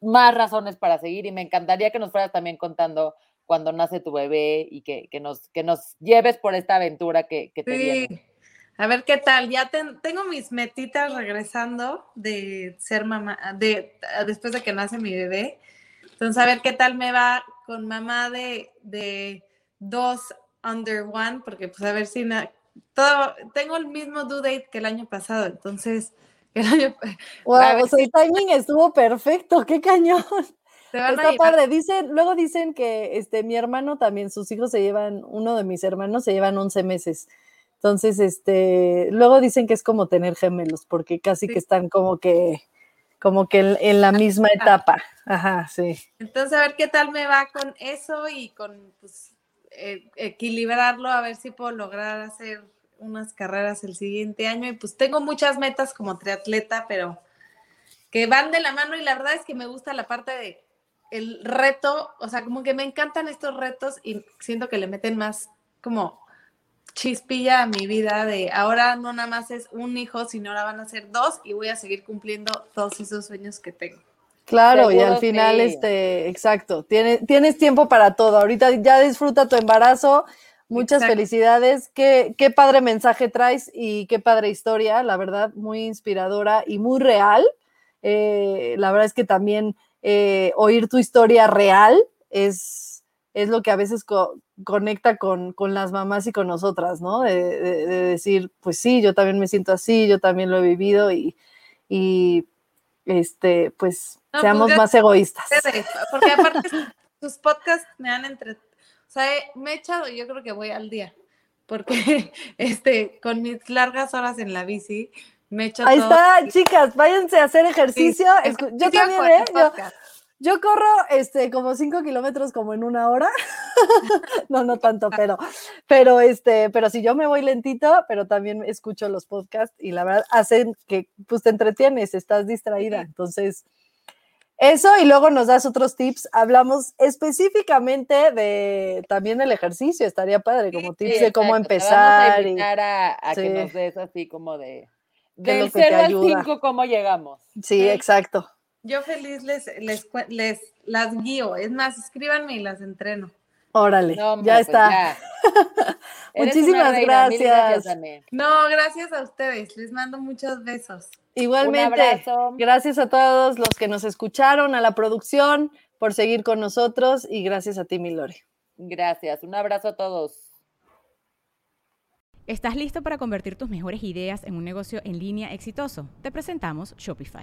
Más razones para seguir y me encantaría que nos fueras también contando cuando nace tu bebé y que, nos, que nos lleves por esta aventura que, que te sí. viene. A ver qué tal. Ya tengo mis metitas regresando de ser mamá, de después de que nace mi bebé. Entonces, a ver qué tal me va con mamá de, de dos under one, porque pues a ver si todo, tengo el mismo due date que el año pasado, entonces el año Wow, o sea, el timing estuvo perfecto, qué cañón. [laughs] Está padre. Dicen, luego dicen que este mi hermano también, sus hijos se llevan, uno de mis hermanos se llevan 11 meses. Entonces, este, luego dicen que es como tener gemelos, porque casi que están como que, como que en, la misma etapa. Ajá, sí. Entonces, a ver qué tal me va con eso y con pues, e, equilibrarlo, a ver si puedo lograr hacer unas carreras el siguiente año. Y pues tengo muchas metas como triatleta, pero que van de la mano y la verdad es que me gusta la parte de el reto, o sea, como que me encantan estos retos y siento que le meten más como chispilla a mi vida de ahora no nada más es un hijo, sino ahora van a ser dos y voy a seguir cumpliendo todos esos sueños que tengo. Claro, y al final, este, exacto, tienes, tienes tiempo para todo. Ahorita ya disfruta tu embarazo. Muchas felicidades. Qué, qué padre mensaje traes y qué padre historia, la verdad, muy inspiradora y muy real. Eh, la verdad es que también eh, oír tu historia real es, es lo que a veces conecta con, las mamás y con nosotras, ¿no? De, decir, pues sí, yo también me siento así, yo también lo he vivido y, este, pues, pues seamos más egoístas. Porque aparte [laughs] tus podcasts me han entre... O sea, me he echado, yo creo que voy al día, porque [laughs] este, con mis largas horas en la bici, me he echado... Ahí está, chicas, váyanse a hacer ejercicio. yo también, ¿eh? Yo corro este, como cinco kilómetros como en una hora. [laughs] no, no tanto, pero, pero este, pero si yo me voy lentito, pero también escucho los podcasts y la verdad hacen que pues te entretienes, estás distraída. Entonces, eso y luego nos das otros tips. Hablamos específicamente de también del ejercicio, estaría padre, como tips de cómo empezar. Vamos a, a, que nos des así como de del 0 al 5 cómo llegamos. Sí, exacto. Yo feliz les, les, les las guío. Es más, escríbanme y las entreno. Órale, ya pues está. [laughs] Muchísimas gracias. no, gracias a ustedes. Les mando muchos besos. Igualmente, gracias a todos los que nos escucharon, a la producción por seguir con nosotros y gracias a ti, Milore. Gracias. Un abrazo a todos. ¿Estás listo para convertir tus mejores ideas en un negocio en línea exitoso? Te presentamos Shopify.